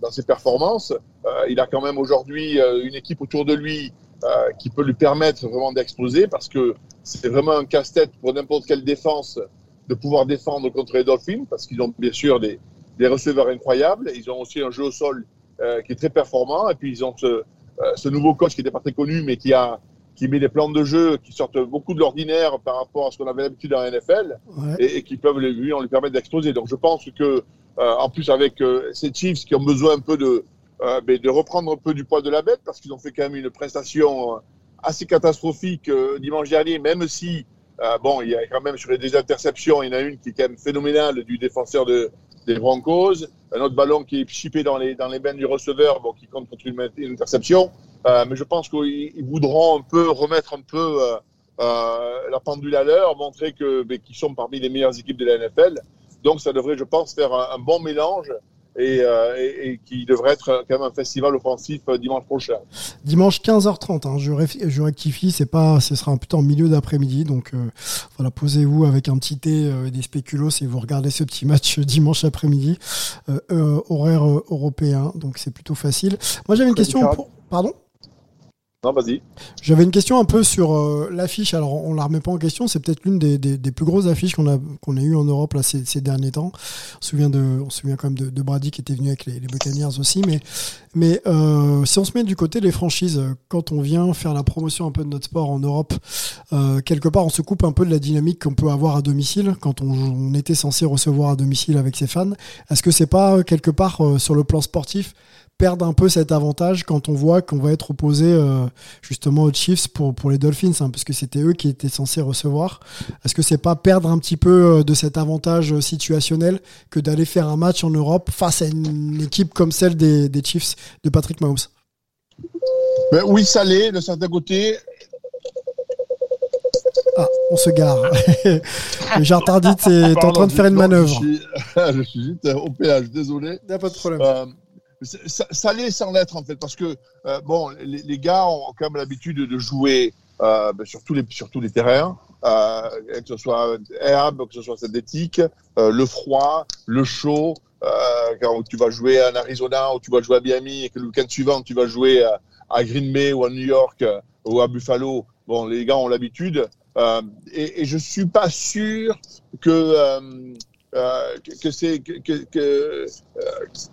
dans ses performances. il a quand même aujourd'hui une équipe autour de lui qui peut lui permettre vraiment d'exploser parce que c'est vraiment un casse-tête pour n'importe quelle défense de pouvoir défendre contre les Dolphins parce qu'ils ont bien sûr des, des receveurs incroyables. Ils ont aussi un jeu au sol euh, qui est très performant. Et puis, ils ont ce, euh, ce nouveau coach qui n'était pas très connu, mais qui a qui met des plans de jeu qui sortent beaucoup de l'ordinaire par rapport à ce qu'on avait l'habitude dans la NFL et, et, qui peuvent lui, on lui permettre d'exploser. Donc, je pense que, euh, en plus, avec euh, ces Chiefs qui ont besoin un peu de, euh, de reprendre un peu du poids de la bête parce qu'ils ont fait quand même une prestation assez catastrophique dimanche dernier, même si bon, il y a quand même sur les deux interceptions, il y en a une qui est quand même phénoménale du défenseur de, des Broncos, un autre ballon qui est chippé dans les, dans les mains du receveur, bon, qui compte contre une, une interception. Euh, mais je pense qu'ils voudront un peu remettre un peu euh, euh, la pendule à l'heure, montrer que ben, qu'ils sont parmi les meilleures équipes de la NFL. Donc ça devrait, je pense, faire un, un bon mélange et, euh, et, et, qui devrait être quand même un festival offensif euh, dimanche prochain. Dimanche 15h30, hein, je, je, rectifie, c'est pas, ce sera un peu en milieu d'après-midi, donc euh, voilà, posez-vous avec un petit thé et des spéculos et vous regardez ce petit match dimanche après-midi, horaire européen, donc c'est plutôt facile. Moi j'avais une question. Pour... Pardon? Vas-y. J'avais une question un peu sur euh, l'affiche. Alors, on la remet pas en question. C'est peut-être l'une des, plus grosses affiches qu'on a qu'on a eu en Europe là ces, derniers temps. On se souvient de, on se souvient quand même de, Brady qui était venu avec les, les Buccaneers aussi. Mais mais euh, si on se met du côté des franchises, quand on vient faire la promotion un peu de notre sport en Europe, euh, quelque part, on se coupe un peu de la dynamique qu'on peut avoir à domicile quand on, on, était censé recevoir à domicile avec ses fans. Est-ce que c'est pas quelque part sur le plan sportif perdre un peu cet avantage quand on voit qu'on va être opposé euh, justement aux Chiefs pour, pour les Dolphins, hein, parce que c'était eux qui étaient censés recevoir. Est-ce que c'est pas perdre un petit peu euh, de cet avantage euh, situationnel que d'aller faire un match en Europe face à une équipe comme celle des, des Chiefs de Patrick Mahomes? Ben Oui, ça l'est, de certains côtés. Ah, on se gare. Le Jardardite est en train de faire une manœuvre. Je suis, je suis juste au péage, désolé. Il n'y a pas de problème. Euh, ça, ça l'est sans l'être en fait, parce que euh, bon, les, les, gars ont quand même l'habitude de jouer euh, ben, sur, tous les, sur tous les terrains, euh, que ce soit herbe, que ce soit synthétique, euh, le froid, le chaud. Euh, quand tu vas jouer en Arizona ou tu vas jouer à Miami et que le week-end suivant tu vas jouer à, à, Green Bay ou à New York ou à Buffalo, bon, les gars ont l'habitude. et, et je suis pas sûr que euh, que, c'est que, que, que, euh,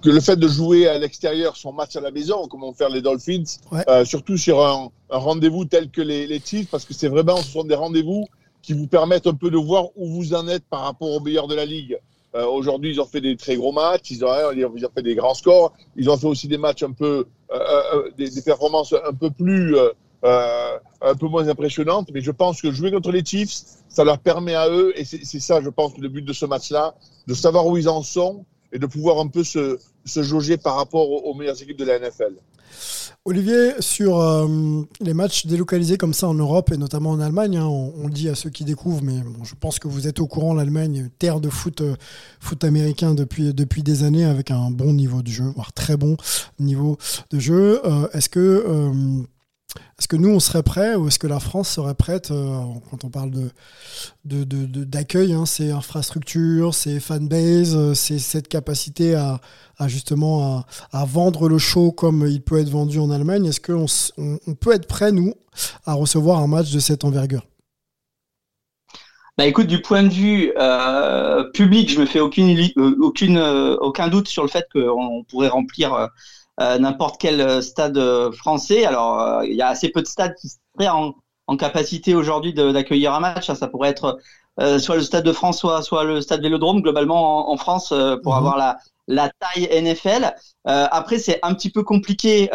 que, le fait de jouer à l'extérieur son match à la maison, comme vont faire les Dolphins, ouais. euh, surtout sur un, un rendez-vous tel que les, les Chiefs, parce que c'est vraiment ce sont des rendez-vous qui vous permettent un peu de voir où vous en êtes par rapport aux meilleurs de la ligue. Euh, Aujourd'hui, ils ont fait des très gros matchs, ils ont, ils ont fait des grands scores, ils ont fait aussi des matchs un peu, euh des, des, performances un peu plus euh, un peu moins impressionnante, mais je pense que jouer contre les Chiefs, ça leur permet à eux, et c'est ça, je pense, le but de ce match-là, de savoir où ils en sont et de pouvoir un peu se, se jauger par rapport aux, meilleures équipes de la NFL. Olivier, sur euh, les matchs délocalisés comme ça en Europe et notamment en Allemagne, hein, on, on, le dit à ceux qui découvrent, mais je pense que vous êtes au courant, l'Allemagne, terre de foot, euh, foot américain depuis, depuis des années avec un bon niveau de jeu, voire très bon niveau de jeu. Est-ce que est-ce que nous, on serait prêt ou est-ce que la France serait prête euh, quand on parle de, d'accueil, de, de, hein, c'est infrastructure, c'est fanbase, euh, c'est cette capacité à, justement à, vendre le show comme il peut être vendu en Allemagne. Est-ce qu'on on, peut être prêt, nous, à recevoir un match de cette envergure? Bah écoute, du point de vue euh, public, je me fais aucun doute sur le fait qu'on pourrait remplir euh, n'importe quel euh, stade euh, français. Alors, il y a assez peu de stades qui seraient en, en capacité aujourd'hui d'accueillir un match. Ça, pourrait être euh, soit le Stade de France, soit, soit le Stade Vélodrome, globalement en, en France, euh, pour mmh. avoir la, la taille NFL. Euh, après, c'est un petit peu compliqué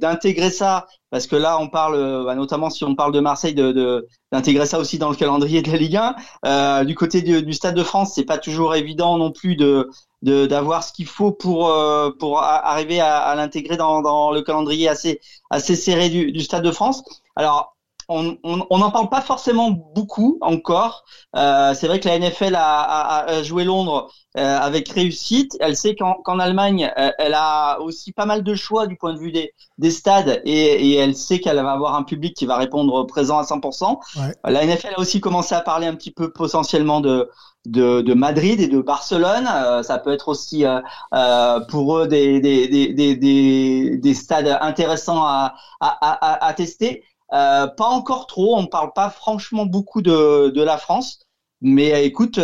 d'intégrer ça, parce que là, on parle, bah, notamment si on parle de Marseille, de d'intégrer ça aussi dans le calendrier de la Ligue 1. du côté du, du Stade de France, c'est pas toujours évident non plus de d'avoir ce qu'il faut pour euh, pour arriver à, à l'intégrer dans, dans le calendrier assez assez serré du, du Stade de France. Alors on n'en parle pas forcément beaucoup encore. Euh, c'est vrai que la NFL a, a, a joué Londres euh, avec réussite. Elle sait qu'en qu Allemagne, euh, elle a aussi pas mal de choix du point de vue des, des stades et, et elle sait qu'elle va avoir un public qui va répondre présent à 100%. Ouais. La NFL a aussi commencé à parler un petit peu potentiellement de de, de Madrid et de Barcelone. ça peut être aussi pour eux des, des, des, des, des stades intéressants à, à, à, tester. pas encore trop. On ne parle pas franchement beaucoup de, de la France. Mais écoute,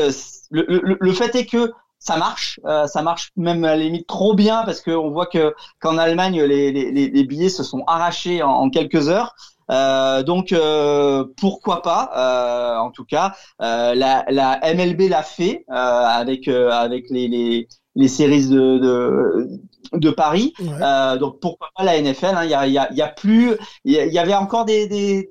le, le, le fait est que ça marche, euh, ça marche même à la limite trop bien parce qu'on voit que qu'en Allemagne les, les, les, billets se sont arrachés en, quelques heures. Euh, donc euh, pourquoi pas euh, En tout cas, la, la, MLB l'a fait avec avec les, les, les séries de, de, de Paris. donc pourquoi pas la NFL hein? Il y, a, y, a, y a plus, il y avait encore des, des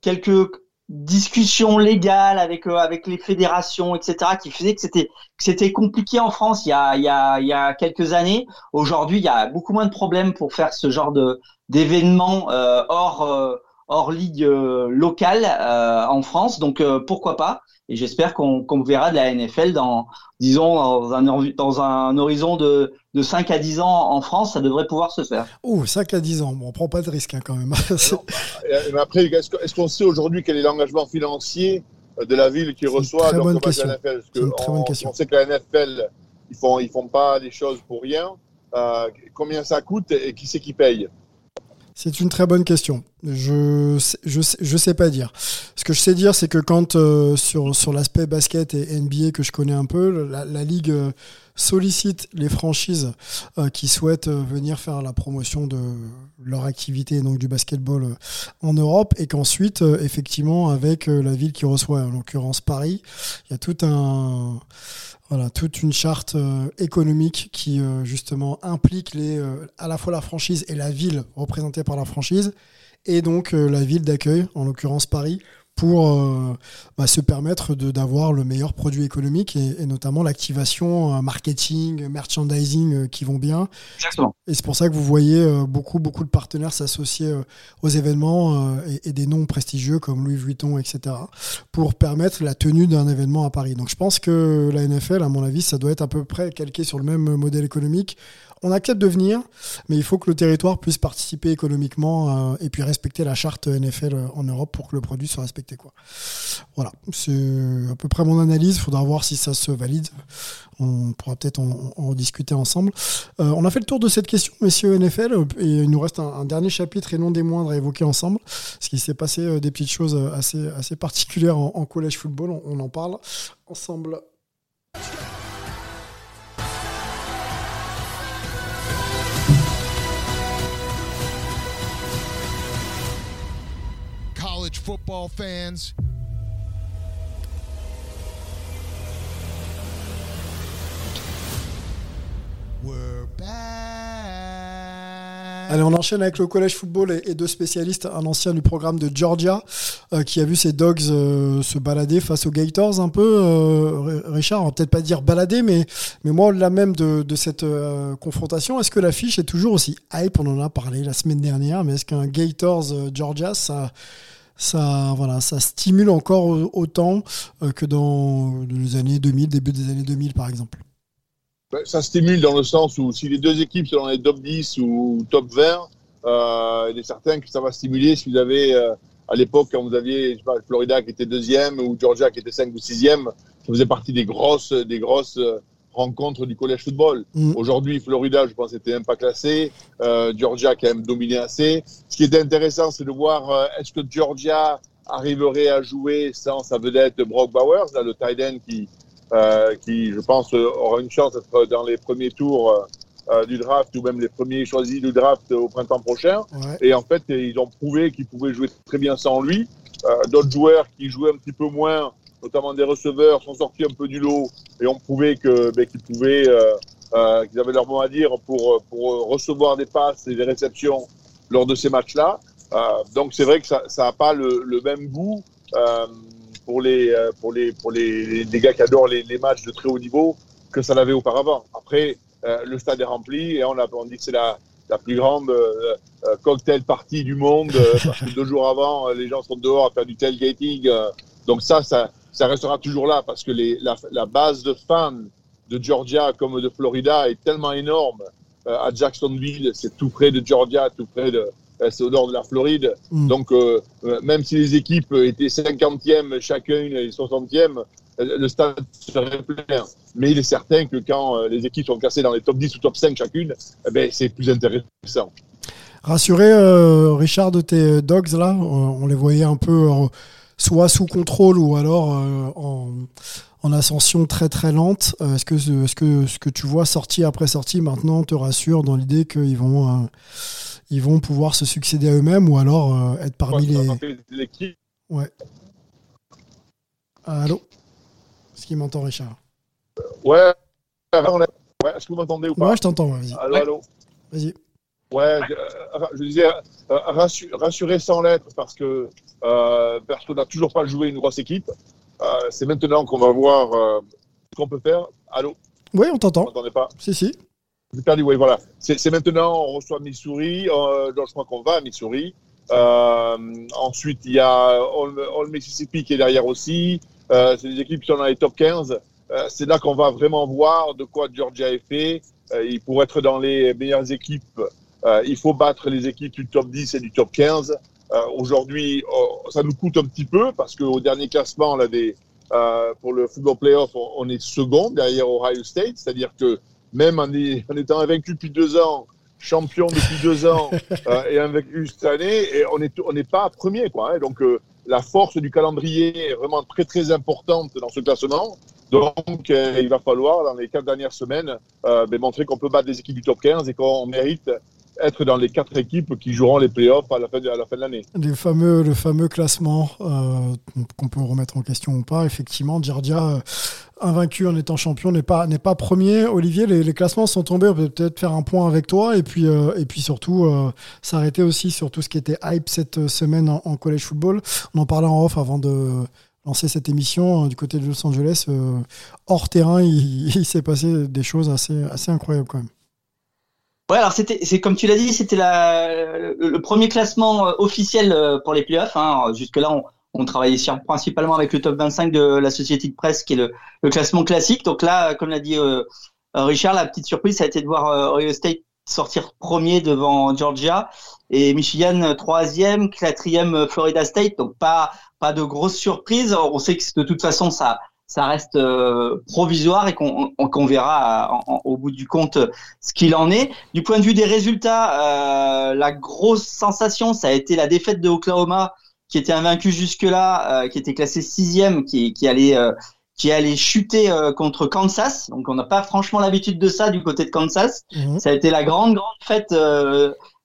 quelques discussion légale avec euh, avec les fédérations, etc., qui faisait que c'était que c'était compliqué en France il y a il y a il y a quelques années. Aujourd'hui, il y a beaucoup moins de problèmes pour faire ce genre de d'événements euh, hors euh, hors ligue locale en France. Donc pourquoi pas? Et j'espère qu'on qu'on verra de la NFL dans disons dans un dans un horizon de de 5 à 10 ans en France, ça devrait pouvoir se faire. Oh, 5 à 10 ans, bon, on prend pas de risque hein, quand même. mais après, est-ce qu'on sait aujourd'hui quel est l'engagement financier de la ville qui reçoit très bonne question. la NFL Parce une très on, bonne question. on sait que la NFL, ils font, ils font pas les choses pour rien. Euh, combien ça coûte et qui c'est qui paye? C'est une très bonne question. Je je je sais pas dire. Ce que je sais dire, c'est que quand euh, sur l'aspect basket et NBA que je connais un peu, la, la ligue euh, sollicite les franchises euh, qui souhaitent venir faire la promotion de leur activité, donc du basketball en Europe, et qu'ensuite, effectivement, avec la ville qui reçoit, en l'occurrence Paris, il y a tout un voilà, toute une charte euh, économique qui euh, justement implique les, euh, à la fois la franchise et la ville représentée par la franchise, et donc la ville d'accueil, en l'occurrence Paris, pour euh, bah, se permettre d'avoir le meilleur produit économique et, notamment l'activation euh, marketing, merchandising euh, qui vont bien. Exactement. Et c'est pour ça que vous voyez beaucoup, beaucoup de partenaires s'associer aux événements et, des noms prestigieux comme Louis Vuitton, etc., pour permettre la tenue d'un événement à Paris. Donc je pense que la NFL, à mon avis, ça doit être à peu près calqué sur le même modèle économique on accepte de venir, mais il faut que le territoire puisse participer économiquement euh, et puis respecter la charte NFL euh, en Europe pour que le produit soit respecté. Voilà, c'est à peu près mon analyse. Il faudra voir si ça se valide. On pourra peut-être en, discuter ensemble. Euh, on a fait le tour de cette question, messieurs NFL, et il nous reste un, dernier chapitre et non des moindres à évoquer ensemble, parce qu'il s'est passé des petites choses assez, assez particulières en, collège football. on en parle ensemble. Football fans. Allez, on enchaîne avec le collège football et, deux spécialistes, un ancien du programme de Georgia euh, qui a vu ses dogs euh, se balader face aux Gators un peu. Euh, Richard, on va peut-être pas dire balader, mais, mais moi, au-delà même de, de cette confrontation, est-ce que l'affiche est toujours aussi hype? On en a parlé la semaine dernière, mais est-ce qu'un Gators Georgia, ça ça, voilà, ça stimule encore autant euh, que dans les années 2000, début des années 2000 par exemple. Ça stimule dans le sens où si les deux équipes sont dans les top 10 ou top 20, euh, il est certain que ça va stimuler si vous avez, euh, à l'époque, quand vous aviez Florida qui était deuxième ou Georgia qui était 5 ou sixième, ça faisait partie des grosses, des grosses rencontre du collège football. Mm. Aujourd'hui, Florida, je pense, n'était même pas classé. Euh, Georgia, quand même, dominé assez. Ce qui est intéressant, c'est de voir euh, est-ce que Georgia arriverait à jouer sans sa vedette Brock Bowers, là, le tight end qui, euh, qui, je pense, aura une chance d'être dans les premiers tours euh, du draft ou même les premiers choisis du draft au printemps prochain. Et en fait, ils ont prouvé qu'ils pouvaient jouer très bien sans lui. D'autres joueurs qui jouaient un petit peu moins notamment des receveurs, sont sortis un peu du lot et ont prouvé que ben, qu'ils pouvaient, euh, euh, qu'ils avaient leur mot à dire pour pour recevoir des passes et des réceptions lors de ces matchs-là. Euh, donc c'est vrai que ça ça a pas le, le même goût euh, pour les pour les pour les, les gars qui adorent les, les, matchs de très haut niveau que ça l'avait auparavant. Après le stade est rempli et on a on dit que c'est la la plus grande cocktail party du monde parce que deux jours avant les gens sont dehors à faire du tailgating donc ça ça ça restera toujours là parce que les, la, la, base de fans de Georgia comme de Florida est tellement énorme. Euh, à Jacksonville, c'est tout près de Georgia, tout près de, euh, c'est au nord de la Floride. Mm. Donc, euh, même si les équipes étaient 50e chacune et 60e, le stade serait plein. Mais il est certain que quand les équipes sont classées dans les top 10 ou top 5 chacune, eh ben, c'est plus intéressant. Rassuré, Richard, de tes dogs là, on les voyait un peu soit sous contrôle ou alors en, en ascension très très lente. Euh, est-ce que, ce que ce que tu vois sortie après sortie maintenant te rassure dans l'idée qu'ils vont, euh, ils vont pouvoir se succéder à eux-mêmes ou alors euh, être parmi les. Ouais. allô? Est-ce qu'il m'entend, Richard? Ouais. Est-ce que vous m'entendez ou pas? Ouais, je t'entends. vas-y. Allô, allô Vas-y. Ouais, je, disais, rassurer sans l'être parce que personne n'a toujours pas joué une grosse équipe. Euh, c'est maintenant qu'on va voir euh, ce qu'on peut faire. Allô? Oui, on t'entend. Vous m'entendez pas? Si, si. perdu, oui, voilà. C'est maintenant, on reçoit Missouri. Euh, je crois qu'on va à Missouri. Euh, ensuite, il y a All, Mississippi qui est derrière aussi. Euh, c'est des équipes qui sont dans les top 15. Euh, c'est là qu'on va vraiment voir de quoi Georgia est fait. il pour être dans les meilleures équipes, il faut battre les équipes du top 10 et du top 15. Euh, Aujourd'hui, oh, ça nous coûte un petit peu parce qu'au dernier classement, on avait, euh, pour le football playoff, on, on est second derrière Ohio State. C'est-à-dire que même en, en, étant invaincu depuis deux ans, champion depuis deux ans euh, et invaincu cette année, et on n'est on est pas premier. Quoi, hein. Donc euh, la force du calendrier est vraiment très très importante dans ce classement. Donc euh, il va falloir, dans les quatre dernières semaines, euh, ben, montrer qu'on peut battre les équipes du top 15 et qu'on mérite être dans les quatre équipes qui joueront les playoffs à la fin de, l'année. Le fameux, le fameux classement euh, qu'on peut remettre en question ou pas, effectivement, Georgia euh, invaincu en étant champion n'est pas n'est pas premier. Olivier, les, classements sont tombés. On peut peut-être faire un point avec toi et puis euh, surtout s'arrêter aussi sur tout ce qui était hype cette semaine en, college football. On en parlait en off avant de lancer cette émission du côté de Los Angeles. hors terrain, il, s'est passé des choses assez incroyables quand même. Ouais, alors c'était, c'est comme tu l'as dit, c'était la, le, premier classement euh, officiel euh, pour les playoffs. Hein. Jusque-là, on, on travaillait sur, principalement avec le top 25 de la Société de Presse, qui est le, le classement classique. Donc là, comme l'a dit euh, Richard, la petite surprise, ça a été de voir Ohio State sortir premier devant Georgia et Michigan troisième, quatrième Florida State. Donc pas pas de grosse surprise. On sait que de toute façon ça ça reste euh, provisoire et qu'on verra au bout du compte ce qu'il en est. Du point de vue des résultats, euh, la grosse sensation, ça a été la défaite de Oklahoma, qui était invaincu jusque-là, euh, qui était classé sixième, qui, qui allait qui allait chuter contre Kansas. Donc on n'a pas franchement l'habitude de ça du côté de Kansas. Mhm. Ça a été la grande grande fête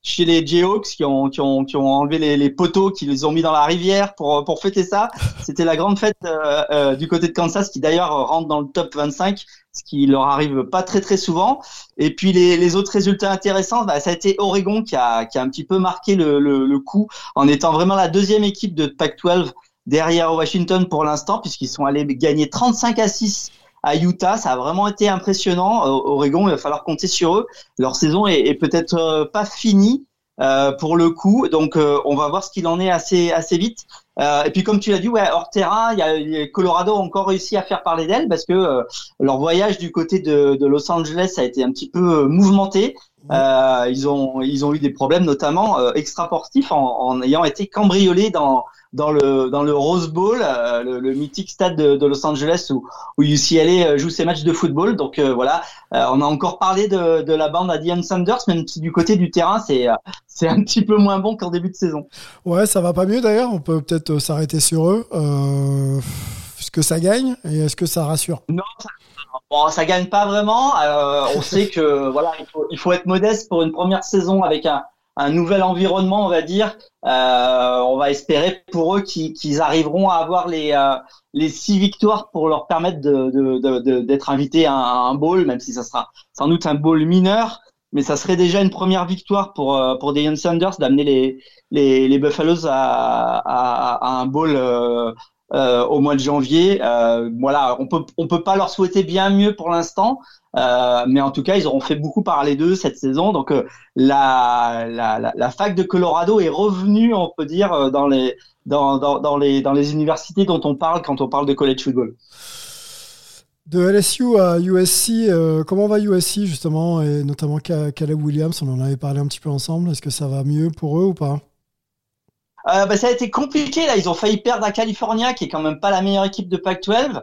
chez les Jayhawks qui ont, qui ont, qui ont enlevé les, les, poteaux, qui les ont mis dans la rivière pour, pour fêter ça. C'était la grande fête euh, euh, du côté de Kansas qui d'ailleurs rentre dans le top 25, ce qui leur arrive pas très très souvent. Et puis les, les autres résultats intéressants, bah, ça a été Oregon qui a, qui a un petit peu marqué le, le, le coup en étant vraiment la deuxième équipe de Pac-12 derrière Washington pour l'instant puisqu'ils sont allés gagner 35 à 6 à Utah. Ça a vraiment été impressionnant. Oregon, il va falloir compter sur eux. Leur saison est, peut-être euh, pas finie. Euh, pour le coup. Donc euh, on va voir ce qu'il en est assez assez vite. et puis comme tu l'as dit, ouais, hors terrain, il y a Colorado a encore réussi à faire parler d'elle parce que leur voyage du côté de, de, Los Angeles a été un petit peu mouvementé. Ils ont ils ont eu des problèmes notamment extra sportifs en, en, ayant été cambriolés dans dans le dans le Rose Bowl, euh, le, mythique stade de, Los Angeles où, où UCLA euh, joue ses matchs de football. Donc euh, voilà, on a encore parlé de, de la bande à Dion Sanders, même si du côté du terrain c'est c'est un petit peu moins bon qu'en début de saison. Ouais, ça va pas mieux d'ailleurs. On peut peut-être s'arrêter sur eux. est-ce que ça gagne et est-ce que ça rassure? Non. Ça... Bon, ça gagne pas vraiment. on sait que voilà, il faut, être modeste pour une première saison avec un, nouvel environnement, on va dire. Euh, on va espérer pour eux qu'ils arriveront à avoir les, euh, les six victoires pour leur permettre d'être de, invités à un, un, bowl, même si ça sera sans doute un bowl mineur. Mais ça serait déjà une première victoire pour euh, pour Deion Sanders d'amener les, les, les Buffaloes à, à, à un bowl euh, au mois de janvier. Euh, voilà, on peut on peut pas leur souhaiter bien mieux pour l'instant, euh, mais en tout cas, ils auront fait beaucoup parler d'eux cette saison. Donc la, la, la, fac de Colorado est revenue, on peut dire, dans les, dans, dans, les, dans les universités dont on parle quand on parle de college football. De LSU à USC, comment va USC justement, et notamment Caleb Williams, on en avait parlé un petit peu ensemble. Est-ce que ça va mieux pour eux ou pas? Euh, bah, ça a été compliqué là. Ils ont failli perdre à California, qui est quand même pas la meilleure équipe de Pac-12.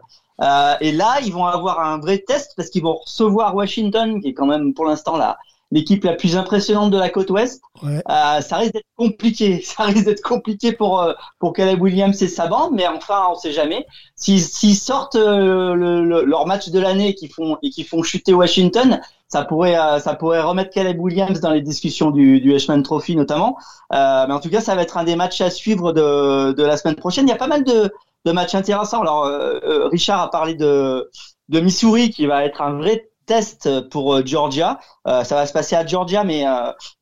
et là, ils vont avoir un vrai test parce qu'ils vont recevoir Washington, qui est quand même pour l'instant la l'équipe la plus impressionnante de la côte ouest. ça risque d'être compliqué. Ça risque d'être compliqué pour pour Caleb Williams et sa bande, mais enfin, on sait jamais. S'ils sortent le, leur match de l'année et qu'ils font et qu'ils font chuter Washington, ça pourrait euh, ça pourrait remettre Caleb Williams dans les discussions du, du Heisman Trophy notamment. Euh, mais en tout cas, ça va être un des matchs à suivre de, de la semaine prochaine. Il y a pas mal de, de matchs intéressants. Alors, euh, euh Richard a parlé de, de Missouri qui va être un vrai test pour euh, Georgia. Euh, ça va se passer à Georgia, mais,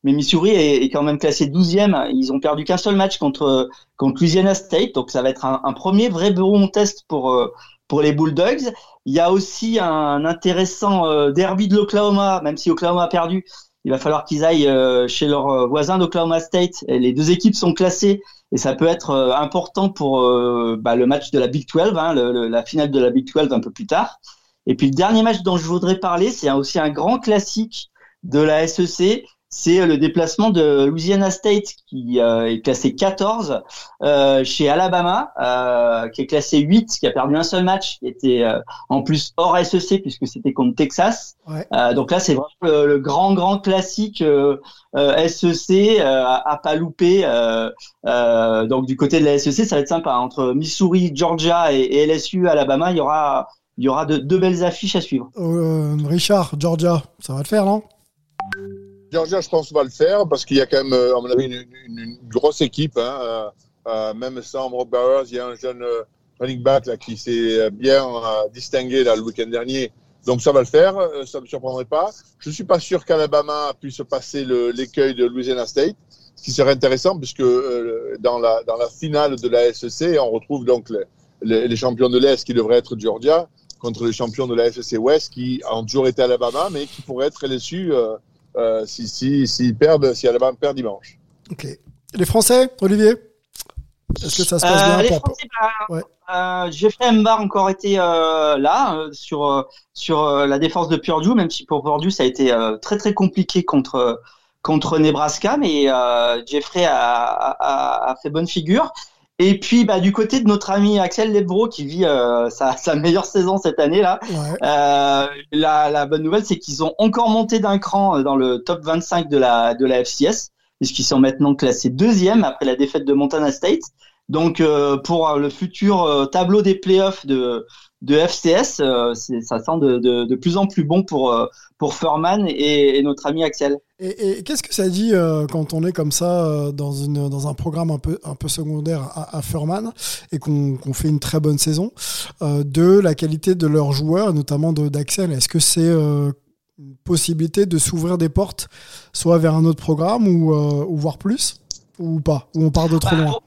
mais Missouri est, est, quand même classé 12e. Ils ont perdu qu'un seul match contre, contre Louisiana State, donc ça va être un, un premier vrai bon test pour, pour les Bulldogs. Il y a aussi un intéressant euh, derby de l'Oklahoma, même si Oklahoma a perdu. Il va falloir qu'ils aillent euh, chez leurs euh, voisins d'Oklahoma State. Les deux équipes sont classées et ça peut être important pour bah, le match de la Big 12, hein, la finale de la Big 12 un peu plus tard. Et puis le dernier match dont je voudrais parler, c'est aussi un grand classique de la SEC c'est le déplacement de Louisiana State qui euh, est classé 14 euh, chez Alabama, euh, qui est classé 8, qui a perdu un seul match, qui était en plus hors SEC puisque c'était contre Texas. donc là, c'est vraiment le, grand grand classique SEC à, pas louper. donc du côté de la SEC, ça va être sympa entre Missouri, Georgia et, LSU, Alabama. Il y aura il y aura de, deux belles affiches à suivre. Richard, Georgia, ça va te faire, non? Georgia, je pense, va le faire parce qu'il y a quand même, à mon avis, une, grosse équipe. Hein, euh, euh, même sans Brock Bowers, il y a un jeune euh, running back qui s'est bien distingué là, le week-end dernier. Donc ça va le faire, ça ne me surprendrait pas. Je ne suis pas sûr qu'Alabama puisse passer l'écueil de Louisiana State, ce qui serait intéressant puisque dans, la, dans la finale de la SEC, on retrouve donc les, les, champions de l'Est qui devraient être Georgia contre les champions de la SEC West qui ont toujours été Alabama mais qui pourraient être LSU euh, euh, si, si, si, perdent, si Alabama perd dimanche. Ok. Les Français, Olivier? Est-ce que ça se passe bien euh, Les Français, bah, euh, Jeffrey Mba a encore été là sur sur la défense de Purdue, même si pour Purdue ça a été très très compliqué contre contre Nebraska, mais Jeffrey a, a, a, fait bonne figure. Et puis, bah, du côté de notre ami Axel Lebro qui vit euh, sa, sa, meilleure saison cette année là, euh, la, la, bonne nouvelle c'est qu'ils ont encore monté d'un cran euh, dans le top 25 de la de la FCS puisqu'ils sont maintenant classés deuxième après la défaite de Montana State. Donc euh, pour le futur tableau des playoffs de de FCS, euh, ça sent de, de, de, plus en plus bon pour, euh, pour Furman et, et, notre ami Axel. Et, et qu'est-ce que ça dit euh, quand on est comme ça euh, dans, une, dans un programme un peu, un peu secondaire à, à Furman et qu'on qu'on fait une très bonne saison de la qualité de leurs joueurs, notamment d'Axel? Est-ce que c'est une possibilité de s'ouvrir des portes, soit vers un autre programme ou, ou voir plus? Ou pas? Ou on part de trop bah, loin?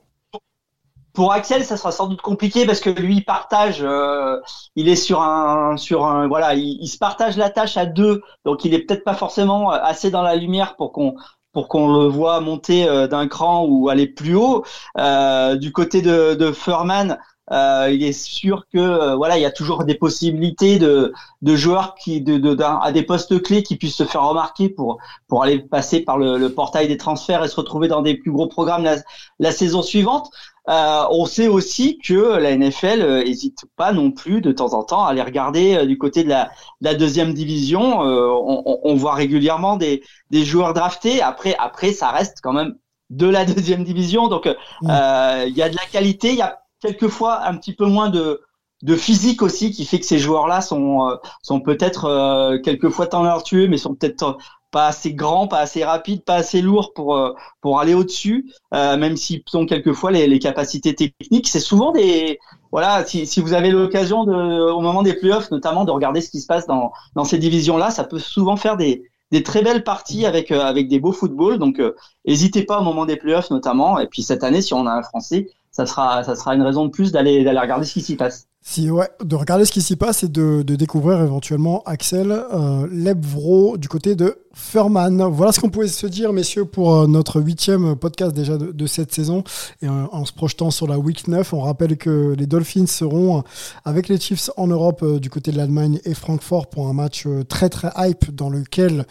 Pour Axel, ça sera sans doute compliqué parce que lui il partage, euh, il est sur un, sur un, voilà, il, se partage la tâche à deux, donc il est peut-être pas forcément assez dans la lumière pour qu'on pour qu'on le voit monter euh, d'un cran ou aller plus haut. Euh, du côté de, de Furman, euh, il est sûr que euh, voilà, il y a toujours des possibilités de, de joueurs qui de, de, à des postes clés qui puissent se faire remarquer pour pour aller passer par le, le, portail des transferts et se retrouver dans des plus gros programmes la, la saison suivante. Euh, on sait aussi que la NFL n'hésite pas non plus de temps en temps à aller regarder du côté de la, la deuxième division. On, on, voit régulièrement des, des joueurs draftés. Après, après, ça reste quand même de la deuxième division. Donc, il y a de la qualité, il y a quelquefois un petit peu moins de, de physique aussi qui fait que ces joueurs-là sont, euh, sont peut-être euh, quelquefois talentueux, mais sont peut-être pas assez grands, pas assez rapides, pas assez lourds pour euh, pour aller au-dessus, euh, même s'ils ont quelquefois les, les capacités techniques. C'est souvent des voilà, si, si vous avez l'occasion de au moment des playoffs notamment de regarder ce qui se passe dans dans ces divisions-là, ça peut souvent faire des des très belles parties avec avec des beaux footballs. Donc, n'hésitez pas au moment des playoffs notamment. Et puis cette année, si on a un Français, ça sera, ça sera une raison de plus d'aller, d'aller regarder ce qui s'y passe. Si, ouais, de regarder ce qui s'y passe et de, de découvrir éventuellement Axel euh, Lebvro du côté de Furman. Voilà ce qu'on pouvait se dire, messieurs, pour euh, notre huitième podcast déjà de, cette saison. Et euh, en se projetant sur la week 9, on rappelle que les Dolphins seront euh, avec les Chiefs en Europe du côté de l'Allemagne et Francfort pour un match très très hype dans lequel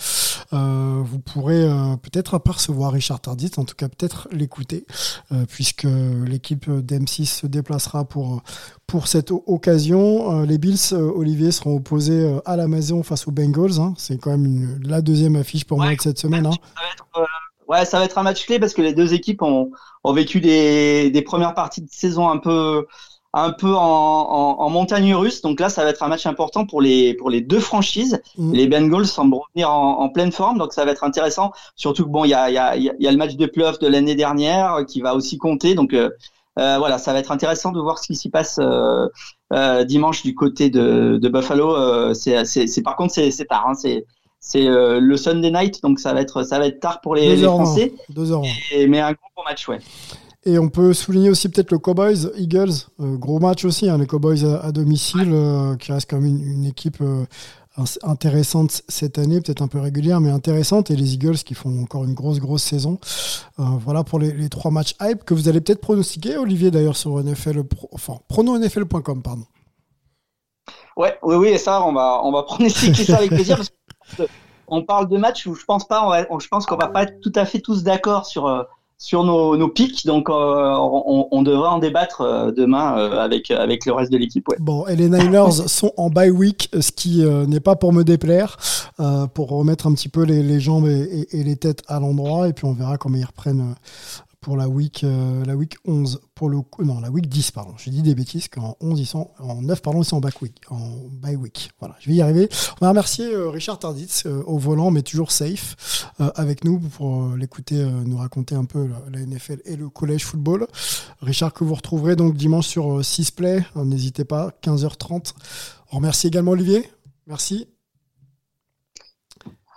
vous pourrez peut-être apercevoir Richard Tardit, en tout cas peut-être l'écouter, puisque l'équipe d'M6 se déplacera pour, pour cette occasion. les Bills, Olivier, seront opposés à la maison face aux Bengals. Hein. C'est quand même la deuxième affiche pour moi de cette semaine. Hein. Ça être, euh, ouais, ça va être un match clé parce que les deux équipes ont, ont vécu des, des, premières parties de saison un peu, un peu en, en, montagne russe. Donc là, ça va être un match important pour les, pour les deux franchises. Mm. Les Bengals semblent revenir en, en, pleine forme, donc ça va être intéressant. Surtout que bon, il y a, y, a, y a le match de playoff de l'année dernière qui va aussi compter. Donc euh, euh, voilà, ça va être intéressant de voir ce qui s'y passe euh, euh, dimanche du côté de, de Buffalo. c'est, par contre, c'est, tard. Hein, c'est c'est le Sunday night, donc ça va être ça va être tard pour les, Français. Deux heures. mais un gros match, ouais. Et on peut souligner aussi peut-être le Cowboys Eagles, euh, gros match aussi, hein, les Cowboys à, domicile, euh, qui reste quand même une, équipe intéressante cette année, peut-être un peu régulière, mais intéressante. Et les Eagles qui font encore une grosse, grosse saison. voilà pour les, trois matchs hype que vous allez peut-être pronostiquer, Olivier, d'ailleurs, sur NFL, enfin, prononfl.com, pardon. Ouais, oui, oui, et ça, on va, on va pronostiquer ça avec plaisir parce que on parle de matchs où je pense pas, qu'on va pas être tout à fait tous d'accord sur euh, sur nos, nos pics, donc euh, on, on, devrait en débattre euh, demain avec avec le reste de l'équipe. Bon, et les Niners sont en bye week, ce qui n'est pas pour me déplaire, pour remettre un petit peu les, les jambes et, et, les têtes à l'endroit, et puis on verra comment ils reprennent pour la week, euh, la week 11, pour le non, la week 10, pardon. J'ai dit des bêtises qu'en 11, ils sont, en 9, pardon, ils sont en back week, en bye week. Voilà, je vais y arriver. On va remercier euh, Richard Tarditz euh, au volant, mais toujours safe avec nous pour l'écouter nous raconter un peu la, NFL et le collège football. Richard que vous retrouverez donc dimanche sur 6 Play. N'hésitez pas, 15h30. On remercie également Olivier. Merci.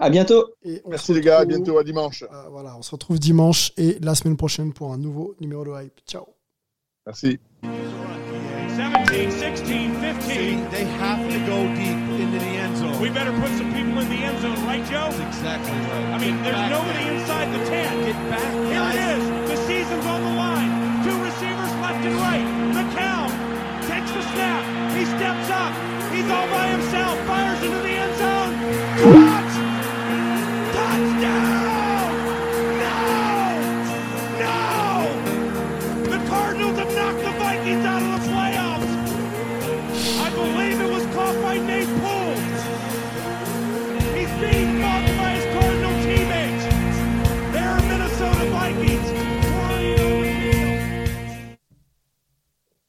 À bientôt. Et Merci les gars, à bientôt, à dimanche. Euh, voilà, on se retrouve dimanche et la semaine prochaine pour un nouveau numéro de hype. Ciao. Merci. 17, 16, 15. See, they have to go deep into the end zone. We better put some people in the end zone, right, Joe? That's exactly right. I mean, Get there's nobody there. inside the 10. Get back. Here guys. it is. The season's on the line. Two receivers left and right. McCown takes the snap. He steps up. He's all by himself. Fires into the end zone.